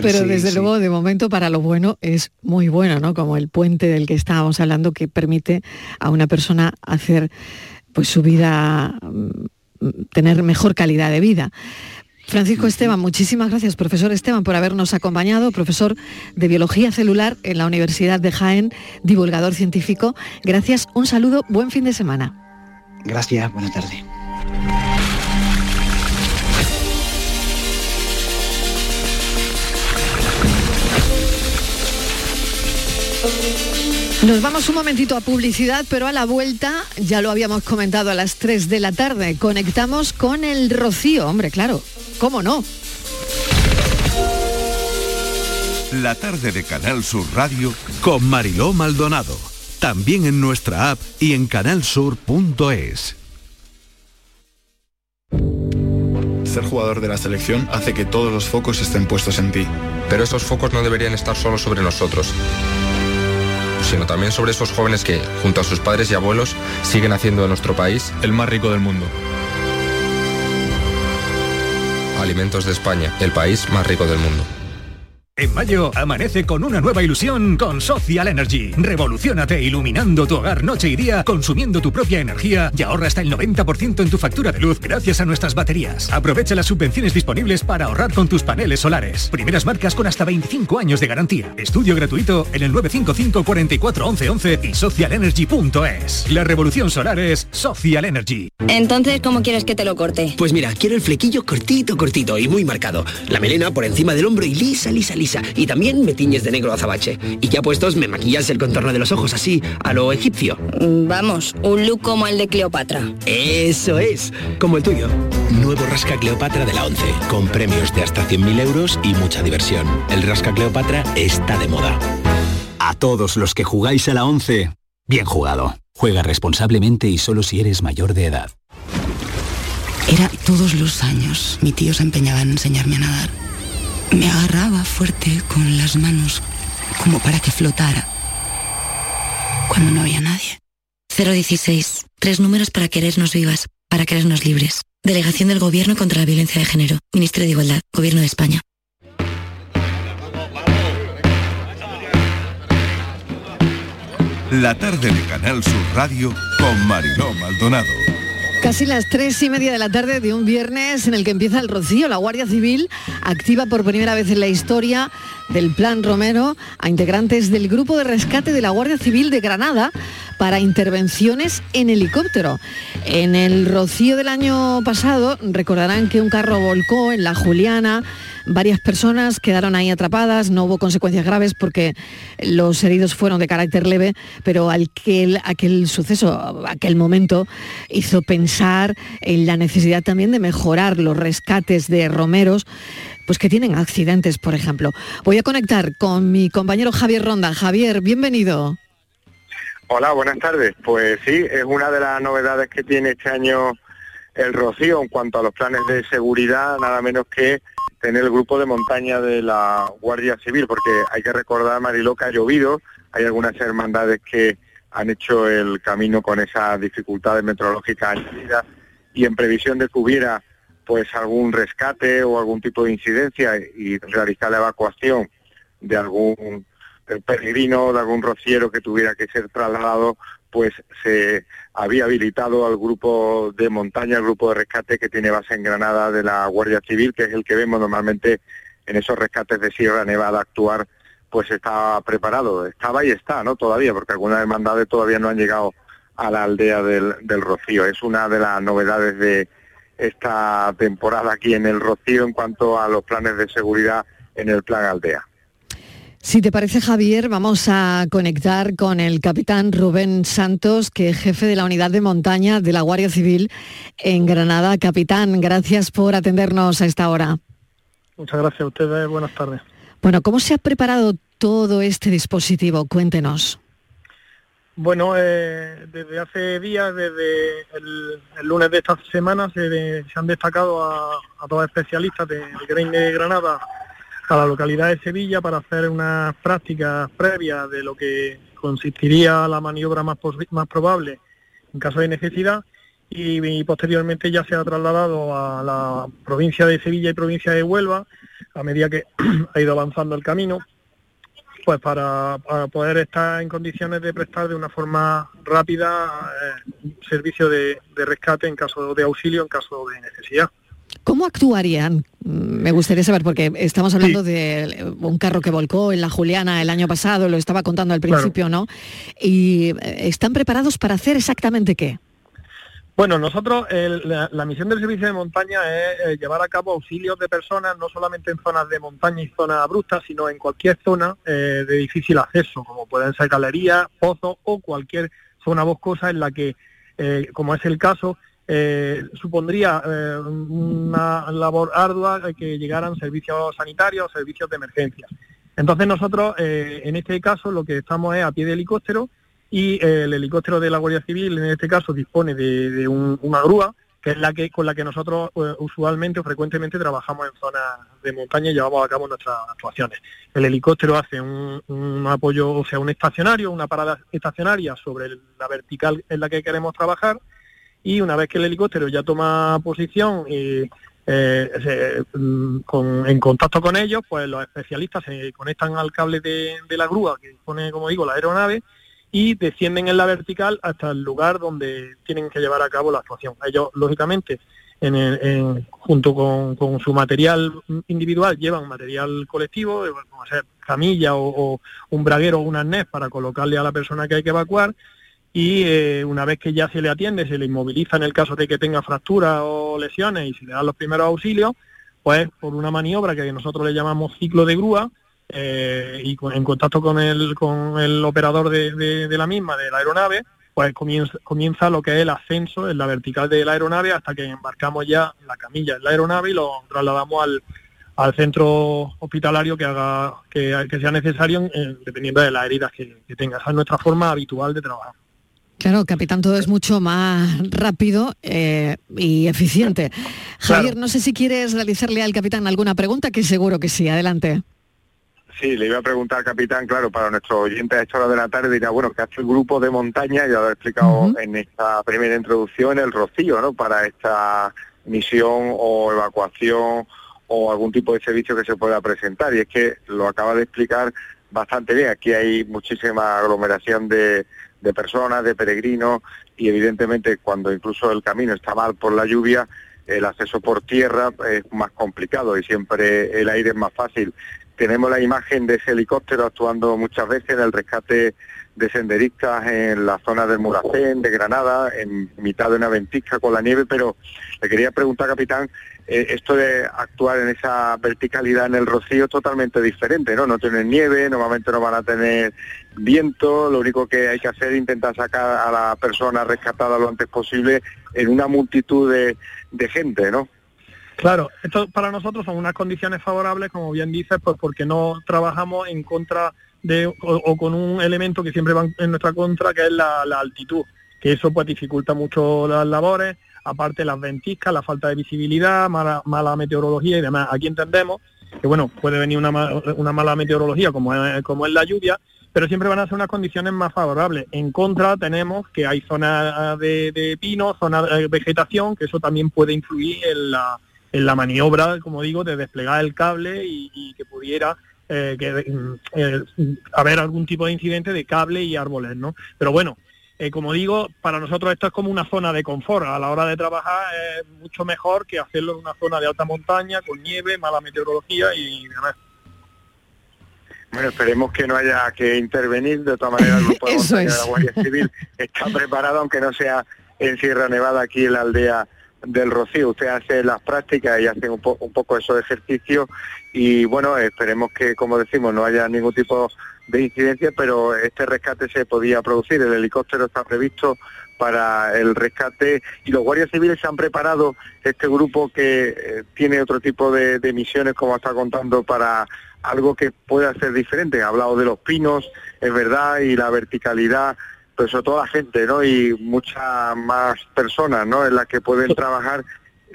S1: Pero desde luego, de momento, para lo bueno es muy bueno, ¿no? Como el puente del que estábamos hablando que permite a una persona hacer pues su vida, mm, tener mejor calidad de vida. Francisco Esteban, muchísimas gracias, profesor Esteban, por habernos acompañado, profesor de Biología Celular en la Universidad de Jaén, divulgador científico. Gracias, un saludo, buen fin de semana.
S5: Gracias, buena tarde.
S1: Nos vamos un momentito a publicidad, pero a la vuelta, ya lo habíamos comentado a las 3 de la tarde, conectamos con el Rocío, hombre, claro, ¿cómo no?
S2: La tarde de Canal Sur Radio con Mariló Maldonado, también en nuestra app y en canalsur.es.
S6: Ser jugador de la selección hace que todos los focos estén puestos en ti.
S7: Pero esos focos no deberían estar solo sobre nosotros sino también sobre esos jóvenes que, junto a sus padres y abuelos, siguen haciendo de nuestro país
S6: el más rico del mundo.
S7: Alimentos de España, el país más rico del mundo.
S8: En mayo amanece con una nueva ilusión con Social Energy. Revolucionate iluminando tu hogar noche y día, consumiendo tu propia energía y ahorra hasta el 90% en tu factura de luz gracias a nuestras baterías. Aprovecha las subvenciones disponibles para ahorrar con tus paneles solares. Primeras marcas con hasta 25 años de garantía. Estudio gratuito en el 955 44 11 11 y socialenergy.es. La revolución solar es Social Energy.
S9: Entonces, ¿cómo quieres que te lo corte?
S10: Pues mira, quiero el flequillo cortito, cortito y muy marcado. La melena por encima del hombro y lisa, lisa, lisa y también me tiñes de negro azabache. Y ya puestos me maquillas el contorno de los ojos así, a lo egipcio.
S9: Mm, vamos, un look como el de Cleopatra.
S10: Eso es, como el tuyo. Nuevo Rasca Cleopatra de la 11, con premios de hasta 100.000 euros y mucha diversión. El Rasca Cleopatra está de moda.
S11: A todos los que jugáis a la 11, bien jugado. Juega responsablemente y solo si eres mayor de edad.
S12: Era todos los años. Mi tío se empeñaba en enseñarme a nadar me agarraba fuerte con las manos como para que flotara cuando no había nadie.
S13: 016. Tres números para querernos vivas, para querernos libres. Delegación del Gobierno contra la Violencia de Género. Ministerio de Igualdad. Gobierno de España.
S2: La tarde de Canal Sur Radio con Mariló Maldonado.
S1: Casi las tres y media de la tarde de un viernes en el que empieza el rocío. La Guardia Civil activa por primera vez en la historia del Plan Romero a integrantes del Grupo de Rescate de la Guardia Civil de Granada para intervenciones en helicóptero. En el rocío del año pasado recordarán que un carro volcó en la Juliana Varias personas quedaron ahí atrapadas, no hubo consecuencias graves porque los heridos fueron de carácter leve, pero aquel, aquel suceso, aquel momento hizo pensar en la necesidad también de mejorar los rescates de romeros pues que tienen accidentes, por ejemplo. Voy a conectar con mi compañero Javier Ronda. Javier, bienvenido.
S14: Hola, buenas tardes. Pues sí, es una de las novedades que tiene este año el Rocío en cuanto a los planes de seguridad, nada menos que tener el grupo de montaña de la Guardia Civil, porque hay que recordar, Mariló, que ha llovido, hay algunas hermandades que han hecho el camino con esas dificultades meteorológicas añadidas y en previsión de que hubiera pues algún rescate o algún tipo de incidencia y realizar la evacuación de algún peregrino, de algún rociero que tuviera que ser trasladado, pues se había habilitado al grupo de montaña, al grupo de rescate que tiene base en Granada de la Guardia Civil, que es el que vemos normalmente en esos rescates de Sierra Nevada actuar, pues está preparado, estaba y está, ¿no? Todavía, porque algunas hermandades todavía no han llegado a la aldea del, del Rocío. Es una de las novedades de esta temporada aquí en el Rocío en cuanto a los planes de seguridad en el plan aldea.
S1: Si te parece, Javier, vamos a conectar con el capitán Rubén Santos, que es jefe de la unidad de montaña de la Guardia Civil en Granada. Capitán, gracias por atendernos a esta hora.
S15: Muchas gracias a ustedes. Buenas tardes.
S1: Bueno, ¿cómo se ha preparado todo este dispositivo? Cuéntenos.
S15: Bueno, eh, desde hace días, desde el, lunes de esta semana, se, han destacado a, a dos especialistas de, de de Granada a la localidad de Sevilla para hacer unas prácticas previas de lo que consistiría la maniobra más, más probable en caso de necesidad y, posteriormente ya se ha trasladado a la provincia de Sevilla y provincia de Huelva a medida que ha ido avanzando el camino pues para, poder estar en condiciones de prestar de una forma rápida eh, servicio de rescate en caso de auxilio, en caso de necesidad.
S1: ¿Cómo actuarían? Me gustaría saber, porque estamos hablando de un carro que volcó en la Juliana el año pasado, lo estaba contando al principio, ¿no? ¿Y eh, están preparados para hacer exactamente qué?
S15: Bueno, nosotros, la, misión del servicio de montaña es eh, llevar a cabo auxilios de personas, no solamente en zonas de montaña y zonas abruptas, sino en cualquier zona eh, de difícil acceso, como pueden ser galerías, pozos o cualquier zona boscosa en la que, como es el caso, eh, supondría eh, una labor ardua que llegaran servicios sanitarios, servicios de emergencia. Entonces nosotros, eh, en este caso, lo que estamos es a pie de helicóptero y el helicóptero de la Guardia Civil, en este caso, dispone de, una grúa, que es la que con la que nosotros usualmente o frecuentemente trabajamos en zonas de montaña y llevamos a cabo nuestras actuaciones. El helicóptero hace un, un apoyo, o sea, un estacionario, una parada estacionaria sobre la vertical en la que queremos trabajar, y una vez que el helicóptero ya toma posición y eh, mm, en contacto con ellos, pues los especialistas se conectan al cable de, la grúa que pone, como digo, la aeronave y descienden en la vertical hasta el lugar donde tienen que llevar a cabo la actuación. Ellos, lógicamente, en junto con, su material individual, llevan material colectivo, como ser camilla o, o un braguero o un arnés para colocarle a la persona que hay que evacuar, y eh, una vez que ya se le atiende, se le inmoviliza en el caso de que tenga fracturas o lesiones y se le dan los primeros auxilios, pues por una maniobra que nosotros le llamamos ciclo de grúa eh, y en contacto con el, con el operador de, la misma, de la aeronave, pues comienza, comienza lo que es el ascenso en la vertical de la aeronave hasta que embarcamos ya la camilla en la aeronave y lo trasladamos al, al centro hospitalario que haga que, sea necesario dependiendo de las heridas que, que tenga. Esa es nuestra forma habitual de trabajar.
S1: Claro, capitán, todo es mucho más rápido eh, y eficiente. Javier, no sé si quieres realizarle al capitán alguna pregunta, que seguro que sí. Adelante.
S14: Sí, le iba a preguntar al capitán, claro, para nuestros oyentes a esta hora de la tarde, dirá, bueno, que hace el grupo de montaña, ya lo he explicado en esta primera introducción, el Rocío, ¿no? Para esta misión o evacuación o algún tipo de servicio que se pueda presentar. Y es que lo acaba de explicar bastante bien. Aquí hay muchísima aglomeración de, de personas, de peregrinos y evidentemente cuando incluso el camino está mal por la lluvia, el acceso por tierra es más complicado y siempre el aire es más fácil. Tenemos la imagen de ese helicóptero actuando muchas veces en el rescate de senderistas en la zona del Muracén, de Granada, en mitad de una ventisca con la nieve, pero le quería preguntar, capitán, esto de actuar en esa verticalidad en el rocío es totalmente diferente, ¿no? No tienen nieve, normalmente no van a tener viento, lo único que hay que hacer es intentar sacar a la persona rescatada lo antes posible en una multitud de, gente, ¿no?
S15: Claro, esto para nosotros son unas condiciones favorables, como bien dices, pues porque no trabajamos en contra de, o, con un elemento que siempre va en nuestra contra, que es la, altitud, que eso pues dificulta mucho las labores, aparte las ventiscas, la falta de visibilidad, mala, mala meteorología y demás. Aquí entendemos que bueno, puede venir una, una mala meteorología como es, como la lluvia, pero siempre van a ser unas condiciones más favorables. En contra tenemos que hay zonas de, de pino, zonas de vegetación, que eso también puede influir en la, en la maniobra, como digo, de desplegar el cable y que pudiera eh, que mm, eh, haber algún tipo de incidente de cable y árboles, ¿no? Pero bueno, eh, como digo, para nosotros esto es como una zona de confort. A la hora de trabajar es mucho mejor que hacerlo en una zona de alta montaña, con nieve, mala meteorología y demás.
S14: Bueno, esperemos que no haya que intervenir. De todas maneras, el grupo de, de la Guardia Civil está preparado, aunque no sea en Sierra Nevada, aquí en la aldea del Rocío. Usted hace las prácticas y hace un, un poco esos ejercicios y bueno, esperemos que, como decimos, no haya ningún tipo de incidencia, pero este rescate se podía producir. El helicóptero está previsto para el rescate y los guardias civiles se han preparado este grupo que eh, tiene otro tipo de, de misiones, como está contando, para algo que pueda ser diferente. Ha hablado de los pinos, es verdad, y la verticalidad pero sobre todo la gente, ¿no? Y muchas más personas, ¿no? En las que pueden trabajar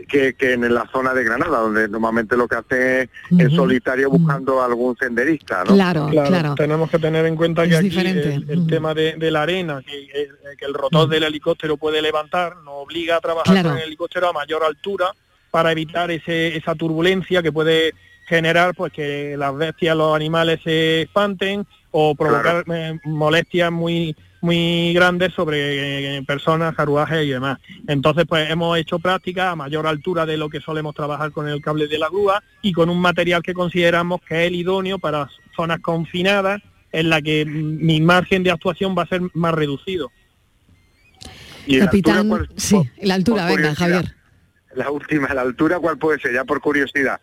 S14: que, en la zona de Granada, donde normalmente lo que hace es en solitario buscando algún senderista, ¿no?
S1: Claro, claro,
S15: Tenemos que tener en cuenta que aquí el, tema de, la arena, que, el rotor del helicóptero puede levantar, nos obliga a trabajar con el helicóptero a mayor altura para evitar ese, esa turbulencia que puede generar pues que las bestias, los animales se espanten o provocar eh, molestias muy muy grandes sobre eh, personas, carruajes y demás. Entonces, pues hemos hecho práctica a mayor altura de lo que solemos trabajar con el cable de la grúa y con un material que consideramos que es el idóneo para zonas confinadas en la que mi margen de actuación va a ser más reducido.
S1: ¿Y Capitán, la sí, la altura, venga, Javier.
S14: La última, la altura, ¿cuál puede ser? Ya por curiosidad.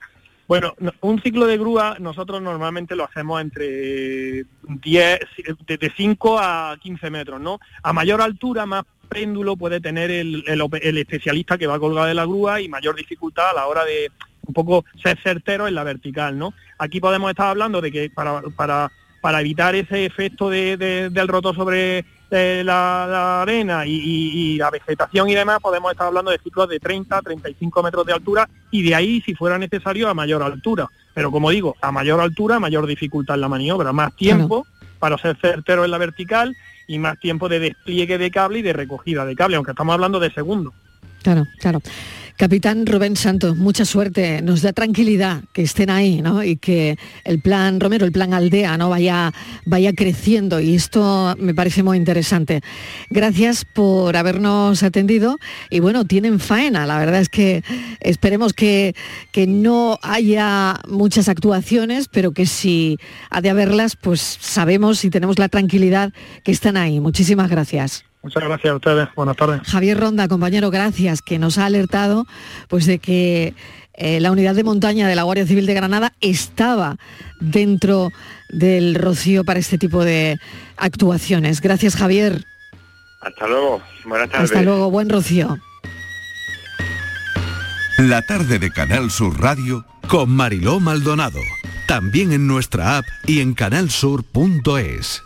S15: Bueno, un ciclo de grúa nosotros normalmente lo hacemos entre 10, de 5 a 15 metros, ¿no? A mayor altura, más péndulo puede tener el, especialista que va a colgar de la grúa y mayor dificultad a la hora de un poco ser certero en la vertical, ¿no? Aquí podemos estar hablando de que para, para, para evitar ese efecto de, del rotor sobre la, arena y, la vegetación y demás, podemos estar hablando de ciclos de 30, 35 metros de altura y de ahí, si fuera necesario, a mayor altura. Pero como digo, a mayor altura, mayor dificultad en la maniobra, más tiempo para ser certero en la vertical y más tiempo de despliegue de cable y de recogida de cable, aunque estamos hablando de segundos.
S1: Claro, claro. Capitán Rubén Santos, mucha suerte, nos da tranquilidad que estén ahí, ¿no? Y que el plan Romero, el plan Aldea, ¿no? Vaya, vaya creciendo y esto me parece muy interesante. Gracias por habernos atendido y bueno, tienen faena, la verdad es que esperemos que, que no haya muchas actuaciones, pero que si ha de haberlas, pues sabemos y tenemos la tranquilidad que están ahí. Muchísimas gracias.
S15: Muchas gracias a ustedes. Buenas tardes.
S1: Javier Ronda, compañero, gracias, que nos ha alertado pues de que eh, la unidad de montaña de la Guardia Civil de Granada estaba dentro del Rocío para este tipo de actuaciones. Gracias, Javier.
S14: Hasta luego. Buenas tardes.
S1: Hasta luego. Buen Rocío.
S2: La tarde de Canal Sur Radio con Mariló Maldonado. También en nuestra app y en canalsur.es.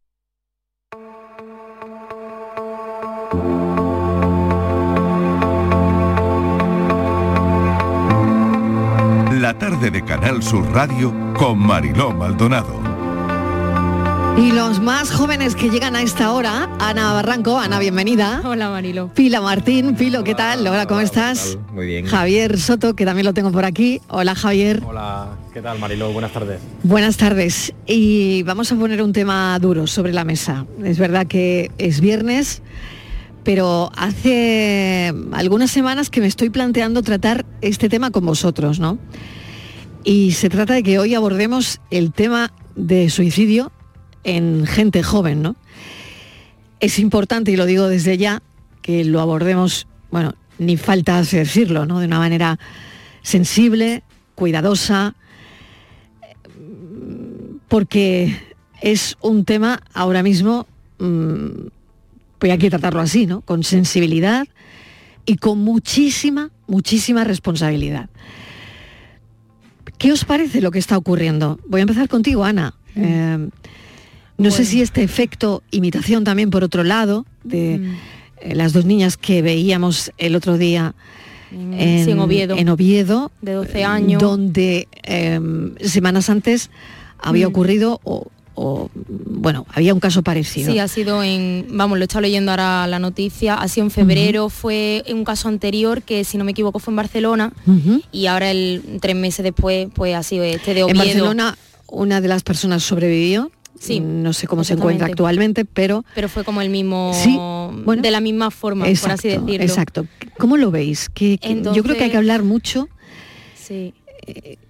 S2: La tarde de Canal Sur Radio con Mariló Maldonado.
S1: Y los más jóvenes que llegan a esta hora, Ana Barranco, Ana, bienvenida.
S16: Hola Marilo.
S1: Pila Martín, Pilo, ¿qué tal? Hola, ¿cómo estás?
S17: Muy bien.
S1: Javier Soto, que también lo tengo por aquí. Hola Javier.
S17: Hola, ¿qué tal Marilo? Buenas tardes.
S1: Buenas tardes. Y vamos a poner un tema duro sobre la mesa. Es verdad que es viernes, pero hace algunas semanas que me estoy planteando tratar este tema con vosotros, ¿no? Y se trata de que hoy abordemos el tema de suicidio en gente joven, ¿no? Es importante, y lo digo desde ya, que lo abordemos, bueno, ni falta decirlo, ¿no? De una manera sensible, cuidadosa, porque es un tema ahora mismo, pues hay que tratarlo así, ¿no? Con sensibilidad y con muchísima, muchísima responsabilidad. ¿Qué os parece lo que está ocurriendo? Voy a empezar contigo, Ana. Eh, no
S16: Bueno.
S1: sé si este efecto imitación también por otro lado de
S16: Mm.
S1: eh, las dos niñas que veíamos el otro día
S16: En- sí, en Oviedo.
S1: en Oviedo,
S16: De 12 años.
S1: donde eh, semanas antes había
S16: Mm.
S1: ocurrido o, o, bueno, había un caso parecido.
S16: Sí, ha sido en, vamos, lo he estado leyendo ahora la noticia, ha sido en febrero, fue un caso anterior que si no me equivoco fue en Barcelona y ahora el tres meses después pues ha sido este de
S1: En
S16: Oviedo.
S1: Barcelona una de las personas sobrevivió.
S16: Sí,
S1: no sé cómo se encuentra actualmente, pero
S16: Pero fue como el mismo,
S1: Sí, bueno.
S16: de la misma forma, por así decirlo.
S1: Exacto. ¿Cómo lo veis? Que, que yo creo que hay que hablar mucho
S16: Sí.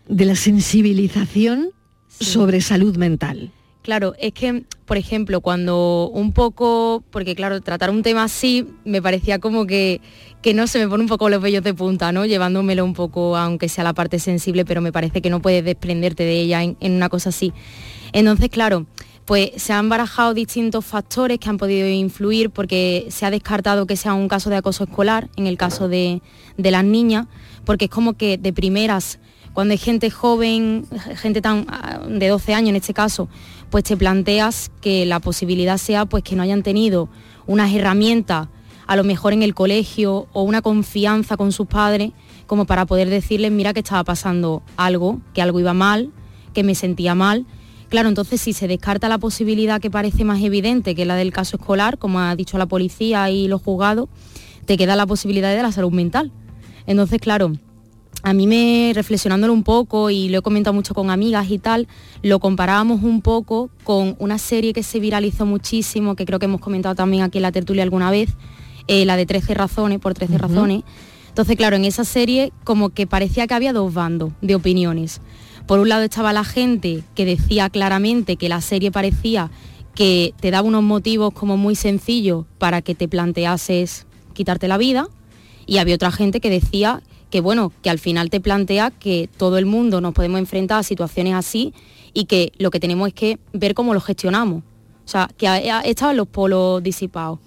S1: de la sensibilización sobre salud mental.
S16: Claro, es que, por ejemplo, cuando un poco, porque claro, tratar un tema así me parecía como que, que no se me pone un poco los vellos de punta, ¿no? Llevándomelo un poco, aunque sea la parte sensible, pero me parece que no puedes desprenderte de ella en, una cosa así. Entonces, claro, pues se han barajado distintos factores que han podido influir porque se ha descartado que sea un caso de acoso escolar, en el caso de, de las niñas, porque es como que de primeras cuando hay gente joven, gente tan ah, de 12 años en este caso, pues te planteas que la posibilidad sea pues que no hayan tenido unas herramientas a lo mejor en el colegio o una confianza con sus padres como para poder decirles mira que estaba pasando algo, que algo iba mal, que me sentía mal. Claro, entonces si se descarta la posibilidad que parece más evidente, que la del caso escolar, como ha dicho la policía y los juzgados, te queda la posibilidad de la salud mental. Entonces, claro, a mí me, reflexionándolo un poco y lo he comentado mucho con amigas y tal, lo comparábamos un poco con una serie que se viralizó muchísimo, que creo que hemos comentado también aquí en la tertulia alguna vez, eh, la de 13 razones, por 13 Ujú. razones. Entonces, claro, en esa serie como que parecía que había dos bandos de opiniones. Por un lado estaba la gente que decía claramente que la serie parecía que te daba unos motivos como muy sencillos para que te planteases quitarte la vida y había otra gente que decía que bueno, que al final te plantea que todo el mundo nos podemos enfrentar a situaciones así y que lo que tenemos es que ver cómo lo gestionamos. O sea, que estaban los polos disipados.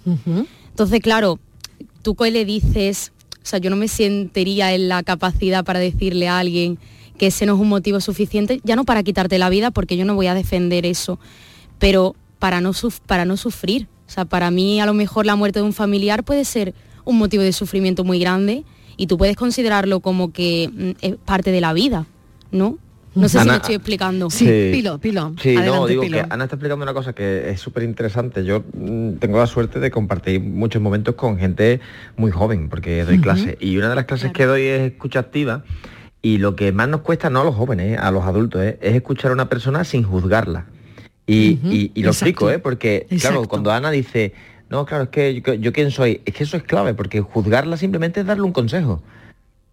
S16: Entonces, claro, tú qué le dices, o sea, yo no me sentiría en la capacidad para decirle a alguien que ese no es un motivo suficiente, ya no para quitarte la vida, porque yo no voy a defender eso, pero para no, para no sufrir. O sea, para mí a lo mejor la muerte de un familiar puede ser un motivo de sufrimiento muy grande y tú puedes considerarlo como que mm, es parte de la vida, ¿no? No sé si
S18: Ana-
S16: me estoy explicando.
S18: Sí.
S1: Pilo, Pilo.
S18: Sí, no, digo
S1: Pilo.
S18: que Ana está explicando una cosa que es súper interesante. Yo mm, tengo la suerte de compartir muchos momentos con gente muy joven, porque doy
S19: Ujú.
S18: clases. Y una de las clases que doy es escucha activa. Y lo que más nos cuesta, no a los jóvenes, a los adultos, ¿eh? es escuchar a una persona sin juzgarla. Y, y- y lo
S19: exacto.
S18: explico, ¿eh? porque claro, cuando Ana dice, no, claro, es que yo, yo quién soy, es que eso es clave, porque juzgarla simplemente es darle un consejo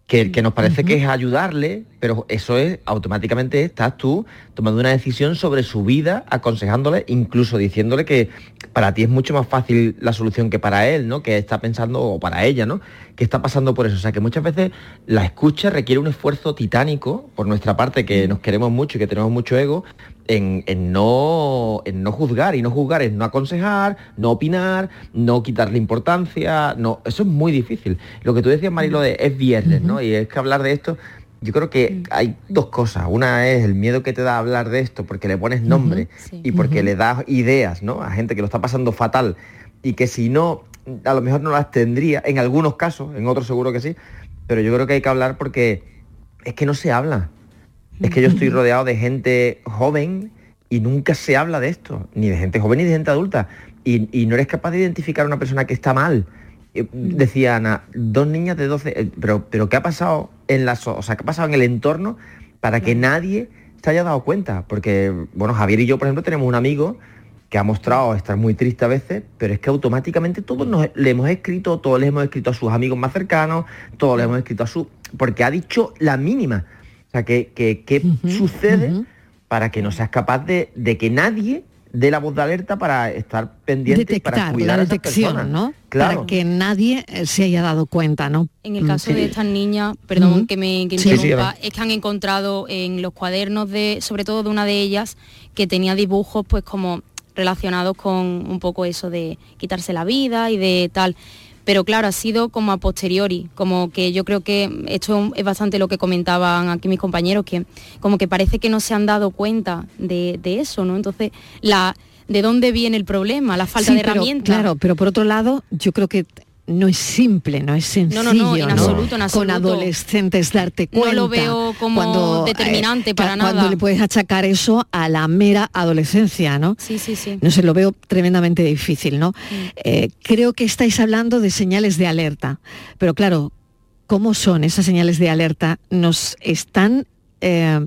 S18: que, que nos parece que es ayudarle, pero eso es automáticamente estás tú tomando una decisión sobre su vida, aconsejándole, incluso diciéndole que para ti es mucho más fácil la solución que para él, ¿no? Que está pensando, o para ella, ¿no? Que está pasando por eso. O sea, que muchas veces la escucha requiere un esfuerzo titánico por nuestra parte, que nos queremos mucho y que tenemos mucho ego, en, en no, en no juzgar. Y no juzgar es no aconsejar, no opinar, no quitarle importancia. No, eso es muy difícil. Lo que tú decías, Marilo, de es viernes, ¿no? Y es que hablar de esto, yo creo que hay dos cosas. Una es el miedo que te da hablar de esto porque le pones nombre y porque le das ideas, ¿no? A gente que lo está pasando fatal y que si no, a lo mejor no las tendría, en algunos casos, en otros seguro que sí, pero yo creo que hay que hablar porque es que no se habla. Es que yo estoy rodeado de gente joven y nunca se habla de esto, ni de gente joven ni de gente adulta. Y, y no eres capaz de identificar a una persona que está mal. Eh, Decía Ana, dos niñas de 12, eh, pero, pero ¿qué ha pasado en la o sea, qué ha pasado en el entorno para que nadie se haya dado cuenta? Porque, bueno, Javier y yo, por ejemplo, tenemos un amigo que ha mostrado estar muy triste a veces, pero es que automáticamente todos nos, le hemos escrito, todos le hemos escrito a sus amigos más cercanos, todos le hemos escrito a su... porque ha dicho la mínima. O sea, que, que- ¿qué sucede para que no seas capaz de, de que nadie dé la voz de alerta para estar pendiente y para cuidar
S1: la
S18: a esas
S1: detección,
S18: personas?
S1: ¿no?
S18: Claro.
S1: Para que nadie se haya dado cuenta, ¿no?
S16: En el caso
S1: sí.
S16: de estas niñas, perdón que me que
S1: Sí, sí,
S16: interrumpa, es que han encontrado en los cuadernos de, sobre todo de una de ellas, que tenía dibujos pues como relacionados con un poco eso de quitarse la vida y de tal. Pero claro, ha sido como a posteriori, como que yo creo que esto es bastante lo que comentaban aquí mis compañeros, que como que parece que no se han dado cuenta de, de eso, ¿no? Entonces, la, ¿de dónde viene el problema? La falta
S1: Sí,
S16: de
S1: pero,
S16: herramientas.
S1: Claro, pero por otro lado, yo creo que no es simple, no es sencillo.
S16: No, no, no, en absoluto, en
S1: Con
S16: absoluto.
S1: adolescentes darte
S16: No
S1: cuenta.
S16: lo veo como determinante
S1: eh,
S16: para
S1: Cuando
S16: nada.
S1: le puedes achacar eso a la mera adolescencia, ¿no?
S16: Sí, sí, sí.
S1: No sé, lo veo tremendamente difícil, ¿no? Eh, creo que estáis hablando de señales de alerta, pero claro, ¿cómo son esas señales de alerta? ¿Nos están eh,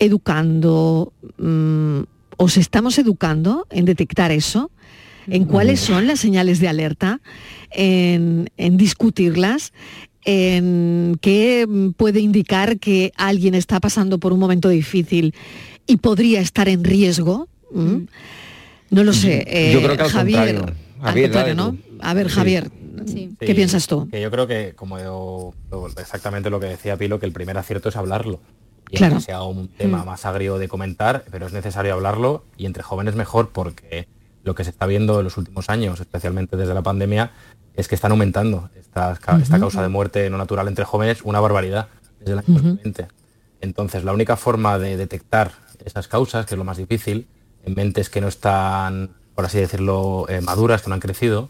S1: educando, mm, os estamos educando en detectar eso? ¿En cuáles son las señales de alerta? ¿En, en discutirlas? ¿En qué mm, puede indicar que alguien está pasando por un momento difícil y podría estar en riesgo? ¿Mm? No lo sé.
S18: Yo
S1: eh,
S18: creo que al
S1: Javier,
S18: contrario.
S1: al
S18: Javier,
S1: contrario,
S18: dale
S1: ¿no? A ver,
S18: Sí.
S1: Javier, ¿qué
S17: Sí,
S1: piensas tú?
S17: Que yo creo que, como yo- lo- exactamente lo que decía Pilo, que el primer acierto es hablarlo. Y
S1: Claro.
S17: aunque sea un tema
S1: Mm.
S17: más agrio de comentar, pero es necesario hablarlo y entre jóvenes mejor porque lo que se está viendo en los últimos años, especialmente desde la pandemia, es que están aumentando esta causa de muerte no natural entre jóvenes, una barbaridad desde el año
S19: Ujú.
S17: 2020. Entonces, la única forma de detectar esas causas, que es lo más difícil, en mentes que no están, por así decirlo, eh, maduras, que no han crecido,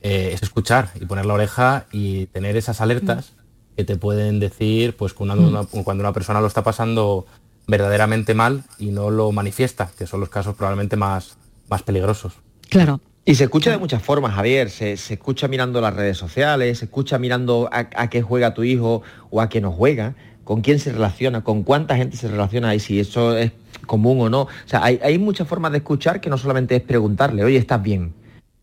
S17: eh, es escuchar y poner la oreja y tener esas alertas que te pueden decir pues cuando una, cuando una persona lo está pasando verdaderamente mal y no lo manifiesta, que son los casos probablemente más, más peligrosos.
S1: Claro.
S18: Y se escucha de muchas formas, Javier. Se, se escucha mirando las redes sociales, se escucha mirando a, a qué juega tu hijo o a qué no juega, con quién se relaciona, con cuánta gente se relaciona y si eso es común o no. O sea, hay, hay muchas formas de escuchar que no solamente es preguntarle, oye, ¿estás bien?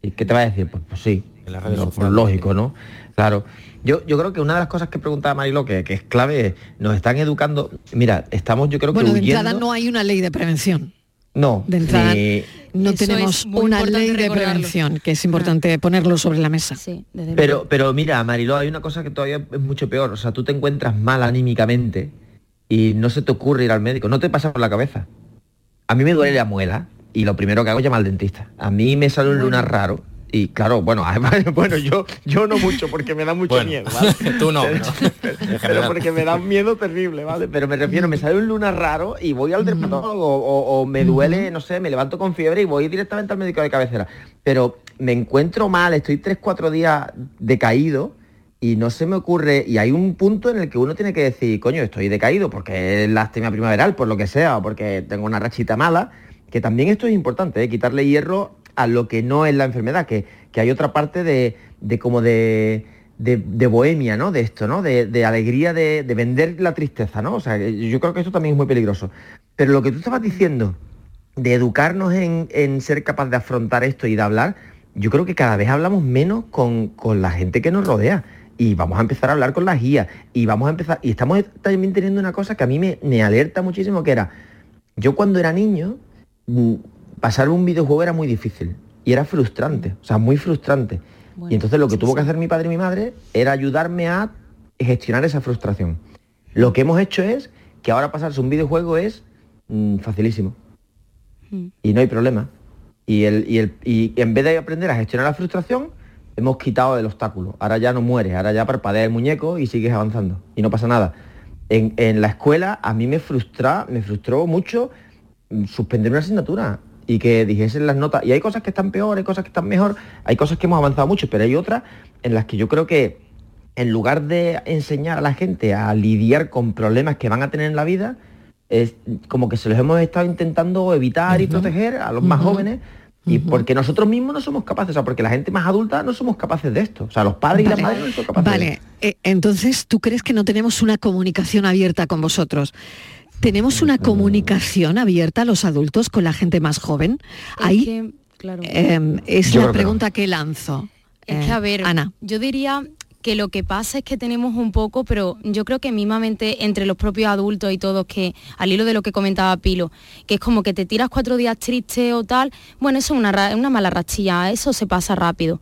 S18: ¿Y qué te va a decir? Pues, pues sí,
S17: las redes
S18: Lo-
S17: sociales.
S18: lógico, ¿no? Claro. Yo, yo creo que una de las cosas que preguntaba Marilo, que, que es clave, es, nos están educando. Mira, estamos yo creo
S1: Bueno,
S18: que
S1: de
S18: huyendo.
S1: entrada no hay una ley de prevención.
S18: No,
S1: De entrada
S18: ni-
S1: no
S16: Eso
S1: tenemos una ley de
S16: recordarlo.
S1: prevención, que es importante ponerlo sobre la mesa.
S18: Pero, pero mira, Mariló, hay una cosa que todavía es mucho peor. O sea, tú te encuentras mal anímicamente y no se te ocurre ir al médico. No te pasa por la cabeza. a mí me duele la muela y lo primero que hago es llamar al dentista. A mí me sale un lunar raro y claro, bueno, bueno, yo, yo no mucho porque me da mucho miedo, ¿vale?
S17: Tú no,
S18: pero, pero porque me da un miedo terrible, ¿vale? Pero me refiero, me sale un lunar raro y voy al dermatólogo o, o me duele, no sé, me levanto con fiebre y voy directamente al médico de cabecera. Pero me encuentro mal, estoy tres, cuatro días decaído y no se me ocurre, y hay un punto en el que uno tiene que decir, coño, estoy decaído porque es lástima primaveral, por lo que sea, o porque tengo una rachita mala, que también esto es importante, ¿eh? quitarle hierro a lo que no es la enfermedad, que, que hay otra parte de, de como de, de, de, bohemia, ¿no? De esto, ¿no? De, de alegría de, vender la tristeza, ¿no? O sea, yo creo que esto también es muy peligroso. Pero lo que tú estabas diciendo, de educarnos en, en ser capaz de afrontar esto y de hablar, yo creo que cada vez hablamos menos con, con la gente que nos rodea y vamos a empezar a hablar con las guías y vamos a empezar y estamos también teniendo una cosa que a mí me, me alerta muchísimo que era yo cuando era niño pasar un videojuego era muy difícil y era frustrante, o sea, muy frustrante. Bueno, y entonces lo que sí, tuvo que hacer mi padre y mi madre era ayudarme a gestionar esa frustración. Lo que hemos hecho es que ahora pasarse un videojuego es mmm, facilísimo. Mm. Y no hay problema. Y, el, y, el, y en vez de aprender a gestionar la frustración, hemos quitado el obstáculo. Ahora ya no mueres, ahora ya parpadea el muñeco y sigues avanzando. Y no pasa nada. En, en la escuela a mí me frustra, me frustró mucho suspender una asignatura y que dijesen las notas. Y hay cosas que están peor, hay cosas que están mejor, hay cosas que hemos avanzado mucho, pero hay otras en las que yo creo que en lugar de enseñar a la gente a lidiar con problemas que van a tener en la vida, es como que se los hemos estado intentando evitar uh -huh. y proteger a los uh -huh. más jóvenes. Y uh -huh. porque nosotros mismos no somos capaces, o sea, porque la gente más adulta no somos capaces de esto. O sea, los padres vale. y las madres no son capaces
S1: vale.
S18: de esto.
S1: Eh, entonces, ¿tú crees que no tenemos una comunicación abierta con vosotros? ¿Tenemos una comunicación abierta a los adultos con la gente más joven?
S16: Es
S1: Ahí
S16: que, claro.
S1: eh, es
S16: Yo
S1: la pregunta
S16: no.
S1: que lanzo.
S16: Es que, a ver,
S1: Ana.
S16: yo diría que lo que pasa es que tenemos un poco, pero yo creo que mismamente entre los propios adultos y todos, que al hilo de lo que comentaba Pilo, que es como que te tiras cuatro días triste o tal, bueno, eso es una, una mala rachilla, eso se pasa rápido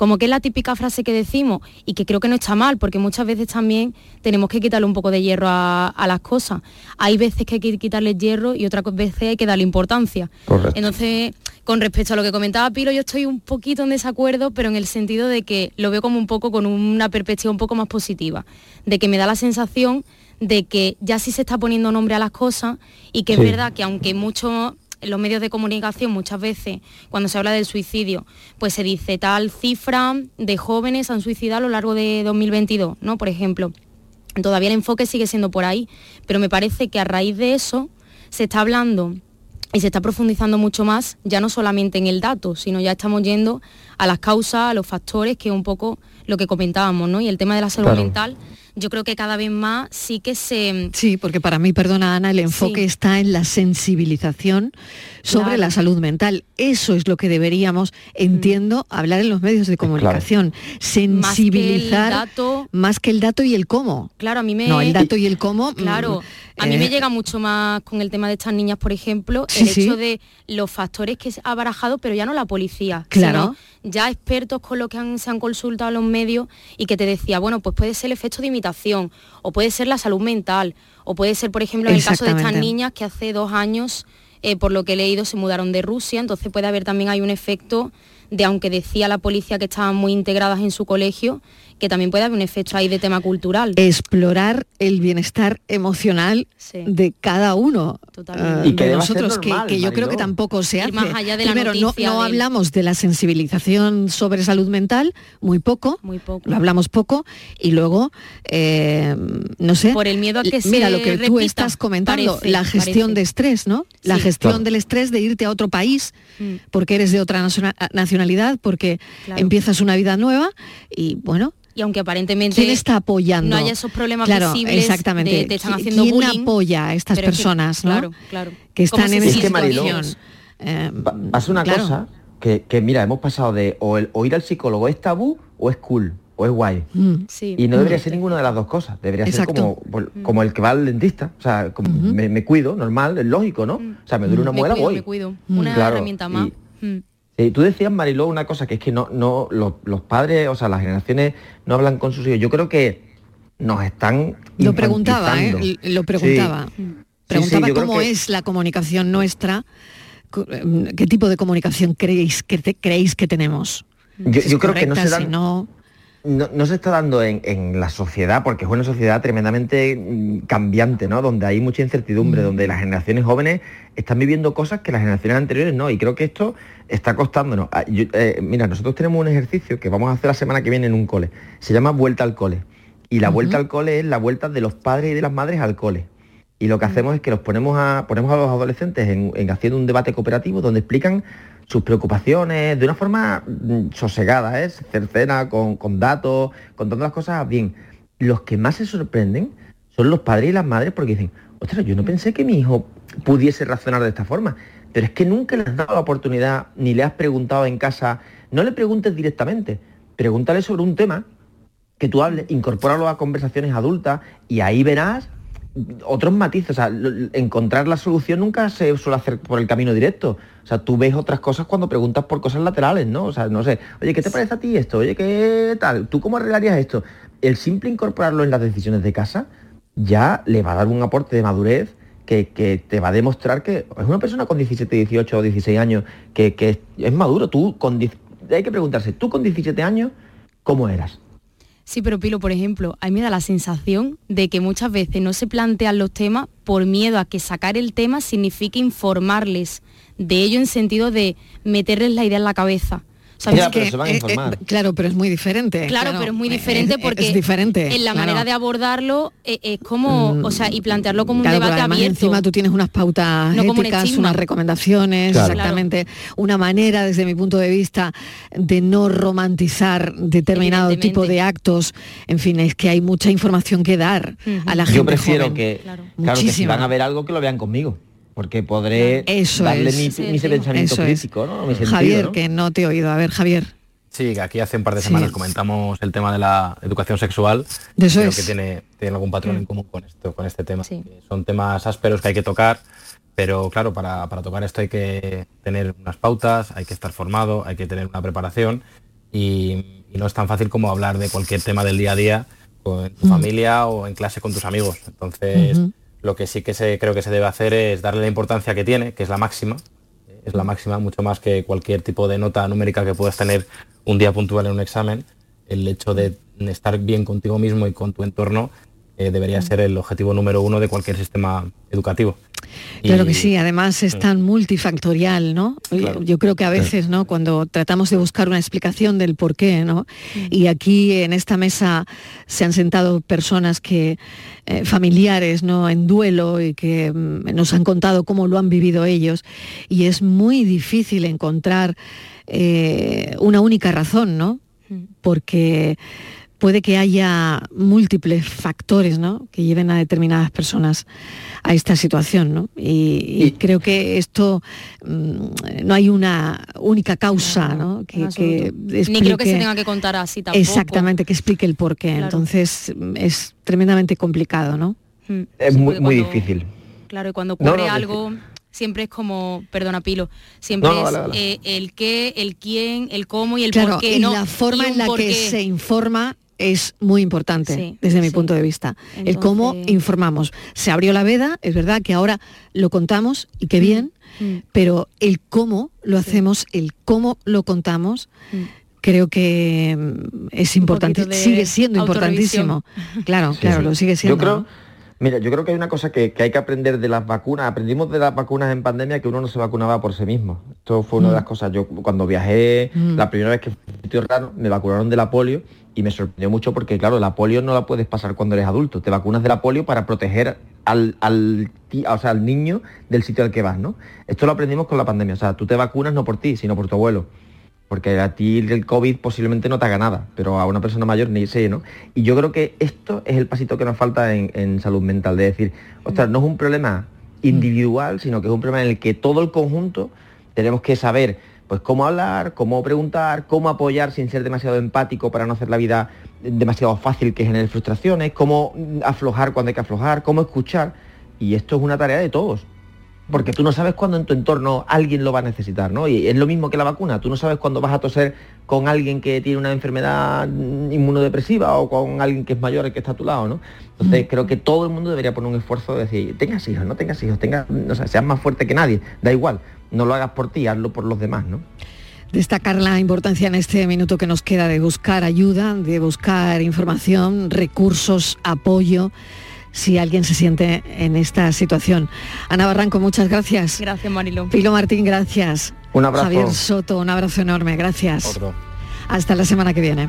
S16: como que es la típica frase que decimos y que creo que no está mal, porque muchas veces también tenemos que quitarle un poco de hierro a, a las cosas. Hay veces que hay que quitarle hierro y otras veces hay que darle importancia.
S18: Correcto.
S16: Entonces, con respecto a lo que comentaba Pilo, yo estoy un poquito en desacuerdo, pero en el sentido de que lo veo como un poco con una perspectiva un poco más positiva, de que me da la sensación de que ya sí se está poniendo nombre a las cosas y que sí. es verdad que aunque muchos en los medios de comunicación muchas veces cuando se habla del suicidio, pues se dice tal cifra de jóvenes han suicidado a lo largo de 2022, ¿no? Por ejemplo. Todavía el enfoque sigue siendo por ahí, pero me parece que a raíz de eso se está hablando y se está profundizando mucho más, ya no solamente en el dato, sino ya estamos yendo a las causas, a los factores, que es un poco lo que comentábamos, ¿no? Y el tema de la salud claro. mental yo creo que cada vez más sí que se...
S1: Sí, porque para mí, perdona Ana, el enfoque sí. está en la sensibilización sobre claro. la salud mental. Eso es lo que deberíamos, entiendo, mm. hablar en los medios de comunicación. Claro. Sensibilizar más que, dato, más que, el dato, y el cómo.
S16: Claro, a mí me...
S1: No, el dato y el cómo...
S16: Claro, a mí eh, me llega mucho más con el tema de estas niñas, por ejemplo, sí, el hecho de los factores que ha barajado, pero ya no la policía.
S1: Claro.
S16: ya expertos con lo que han, se han consultado los medios y que te decía, bueno, pues puede ser el efecto de imitación, o puede ser la salud mental, o puede ser, por ejemplo, en el caso de estas niñas que hace dos años, eh, por lo que he leído, se mudaron de Rusia, entonces puede haber también hay un efecto de, aunque decía la policía que estaban muy integradas en su colegio, que también puede haber un efecto ahí de tema cultural.
S1: Explorar el bienestar emocional sí. de cada uno.
S16: Totalmente.
S18: Uh, y que
S1: de nosotros, normal, que, que yo creo que tampoco se hace.
S16: más allá de la
S1: Primero,
S16: noticia
S1: no, no hablamos de la sensibilización sobre salud mental, muy poco.
S16: Muy poco.
S1: Lo hablamos poco. Y luego, eh, no sé.
S16: Por el miedo a que
S1: Mira
S16: se
S1: lo que
S16: repita,
S1: tú estás comentando,
S16: parece,
S1: la gestión
S16: parece.
S1: de estrés, ¿no? La gestión
S18: Claro.
S1: del estrés de irte a otro país
S16: Mm.
S1: porque eres de otra naciona- nacionalidad, porque
S16: Claro.
S1: empiezas una vida nueva y bueno,
S16: Y aunque aparentemente
S1: ¿quién está apoyando?
S16: no haya esos problemas
S1: Claro,
S16: visibles
S1: exactamente.
S16: de te están
S1: ¿Qui-
S16: haciendo
S1: ¿Quién
S16: bullying,
S1: apoya a estas
S16: pero es que-
S1: personas, no?
S16: Claro, claro.
S1: Que
S16: ¿Cómo
S1: están en esa situación. Eh,
S18: Pa- Pasa una
S1: claro.
S18: cosa que, que, mira, hemos pasado de o, el, o ir al psicólogo es tabú o es cool o es guay.
S1: Mm.
S16: Sí.
S18: Y no debería
S1: Mm.
S18: ser ninguna de las dos cosas. Debería
S1: Exacto.
S18: ser como, por- como el que va al dentista. O sea, como me, me cuido, normal, es lógico, ¿no? O sea, me duele una
S16: me
S18: muela,
S16: cuido,
S18: voy.
S16: me cuido.
S1: Mm.
S16: Una
S18: Claro,
S16: herramienta más. Mm.
S18: Sí, tú decías, Mariló, una cosa que es que no, no, los, los padres, o sea, las generaciones no hablan con sus hijos. Yo creo que nos están
S1: Lo preguntaba, ¿eh? Lo preguntaba.
S18: Sí.
S1: Preguntaba cómo
S18: que-
S1: es la comunicación nuestra, em, qué tipo de comunicación creéis que, te- creéis que tenemos.
S18: Yo,
S1: Si es
S18: yo creo que no se
S1: si
S18: dan,
S1: no-
S18: no, no se está dando en, en la sociedad, porque es una sociedad tremendamente mm, cambiante, ¿no? Donde hay mucha incertidumbre, donde las generaciones jóvenes están viviendo cosas que las generaciones anteriores no. Y creo que esto está costándonos. Ah, yo- eh, mira, nosotros tenemos un ejercicio que vamos a hacer la semana que viene en un cole. Se llama Vuelta al Cole. Y la vuelta al cole es la vuelta de los padres y de las madres al cole. Y lo que hacemos es que los ponemos a, ponemos a los adolescentes en, en haciendo un debate cooperativo donde explican sus preocupaciones de una forma mm, sosegada, ¿eh? cercana, con, con datos, contando las cosas bien. Los que más se sorprenden son los padres y las madres porque dicen, ostras, yo no pensé que mi hijo pudiese razonar de esta forma. Pero es que nunca le has dado la oportunidad, ni le has preguntado en casa, no le preguntes directamente, pregúntale sobre un tema que tú hables, incorpóralo a conversaciones adultas y ahí verás otros matices. O sea, encontrar la solución nunca se suele hacer por el camino directo. O sea, tú ves otras cosas cuando preguntas por cosas laterales, ¿no? O sea, no sé, oye, ¿qué te parece a ti esto? Oye, ¿qué tal? ¿Tú cómo arreglarías esto? El simple incorporarlo en las decisiones de casa ya le va a dar un aporte de madurez que, te va a demostrar que es una persona con 17, 18 o 16 años que, que es, maduro. Tú con... Hay que preguntarse, tú con 17 años, ¿cómo eras?
S16: Sí, pero Pilo, por ejemplo, a mí me da la sensación de que muchas veces no se plantean los temas por miedo a que sacar el tema signifique informarles de ello en sentido de meterles la idea en la cabeza.
S1: Eh, eh, claro, pero es muy diferente.
S16: Claro, pero es muy
S1: Eh,
S16: diferente
S1: es-
S16: porque
S1: es diferente.
S16: en la
S1: claro.
S16: manera de abordarlo eh, es como, o sea, y plantearlo como un
S1: Claro,
S16: debate
S1: además
S16: abierto.
S1: encima tú tienes unas pautas
S16: No un
S1: éticas, unas recomendaciones,
S16: Claro.
S1: exactamente, una manera desde mi punto de vista de no romantizar determinado tipo de actos. En fin, es que hay mucha información que dar a la gente.
S18: Yo prefiero
S1: joven.
S18: que, claro, que si van a ver algo que lo vean conmigo, porque podré
S1: Eso
S18: darle
S1: es.
S18: mi,
S1: Ese
S18: mi pensamiento
S1: Eso es.
S18: crítico, ¿no? Mi sentido,
S1: Javier,
S18: ¿no?
S1: que no te he oído. A ver, Javier.
S17: Sí, que aquí hace un par de semanas
S1: Sí.
S17: comentamos el tema de la educación sexual.
S1: De eso
S17: creo
S1: es.
S17: que tiene, tiene algún patrón
S1: Mm.
S17: en común con esto, con este tema. Que Son temas ásperos que hay que tocar, pero claro, para, para tocar esto hay que tener unas pautas, hay que estar formado, hay que tener una preparación y, y no es tan fácil como hablar de cualquier tema del día a día con tu
S1: Mm.
S17: familia o en clase con tus amigos. Entonces. Lo que sí que se, creo que se debe hacer es darle la importancia que tiene, que es la máxima, es la máxima, mucho más que cualquier tipo de nota numérica que puedas tener un día puntual en un examen. El hecho de estar bien contigo mismo y con tu entorno eh, debería ser el objetivo número uno de cualquier sistema educativo.
S1: Claro
S17: Y-
S1: que sí, además es tan multifactorial, ¿no?
S17: Claro.
S1: Yo creo que a veces, ¿no? Cuando tratamos de buscar una explicación del por qué, ¿no? Y aquí en esta mesa se han sentado personas que, eh, familiares, ¿no? En duelo y que mm, nos han contado cómo lo han vivido ellos. Y es muy difícil encontrar eh, una única razón, ¿no? Porque puede que haya múltiples factores ¿no? que lleven a determinadas personas a esta situación. ¿no? Y, y creo que esto mm, no hay una única causa ¿no? que, que.
S16: Ni creo que se tenga que contar así tampoco.
S1: Exactamente, que explique el porqué.
S16: Claro.
S1: Entonces es tremendamente complicado, ¿no?
S16: Mm.
S18: Es muy, muy difícil.
S16: Claro, y cuando ocurre
S18: no,
S16: algo, siempre es como, perdona Pilo, siempre
S1: No, no,
S16: es
S1: vale, vale.
S16: eh, el qué, el quién, el cómo y el
S1: claro,
S16: por qué,
S1: y
S16: ¿no?
S1: la forma
S16: Y
S1: en la que se informa es muy importante
S16: Sí,
S1: desde mi
S16: sí.
S1: punto de vista. El cómo informamos. Se abrió la veda, es verdad que ahora lo contamos y qué bien,
S16: Mm.
S1: pero el cómo lo hacemos, el cómo lo contamos, creo que mm, es importante, sigue siendo importantísimo. Claro,
S18: Sí.
S1: claro, lo sigue siendo.
S18: Yo creo,
S1: ¿no?
S18: Mira, yo creo que hay una cosa que, que hay que aprender de las vacunas. Aprendimos de las vacunas en pandemia que uno no se vacunaba por sí mismo. Esto fue una de
S1: Mm.
S18: las cosas. Yo cuando viajé,
S1: Mm.
S18: la primera vez que fui raro, me vacunaron de la polio y me sorprendió mucho porque, claro, la polio no la puedes pasar cuando eres adulto. Te vacunas de la polio para proteger al, al, o sea, al niño del sitio al que vas, ¿no? Esto lo aprendimos con la pandemia. O sea, tú te vacunas no por ti, sino por tu abuelo. Porque a ti el COVID posiblemente no te haga nada, pero a una persona mayor ni sé, ¿no? Y yo creo que esto es el pasito que nos falta en, en salud mental, de decir, ostras, no es un problema individual, sino que es un problema en el que todo el conjunto tenemos que saber pues cómo hablar, cómo preguntar, cómo apoyar sin ser demasiado empático para no hacer la vida demasiado fácil que genere frustraciones, cómo mm, aflojar cuando hay que aflojar, cómo escuchar. Y esto es una tarea de todos. Porque tú no sabes cuándo en tu entorno alguien lo va a necesitar, ¿no? Y es lo mismo que la vacuna, tú no sabes cuándo vas a toser con alguien que tiene una enfermedad inmunodepresiva o con alguien que es mayor el que está a tu lado, ¿no? Entonces creo que todo el mundo debería poner un esfuerzo de decir, tengas hijos, no tengas hijos, tengas, o sea, seas más fuerte que nadie, da igual, no lo hagas por ti, hazlo por los demás, ¿no?
S1: Destacar la importancia en este minuto que nos queda de buscar ayuda, de buscar información, recursos, apoyo si alguien se siente en esta situación. Ana Barranco, muchas gracias.
S16: Gracias, Marilo.
S1: Pilo Martín, gracias.
S18: Un abrazo.
S1: Javier Soto, un abrazo enorme, gracias. Hasta la semana que viene.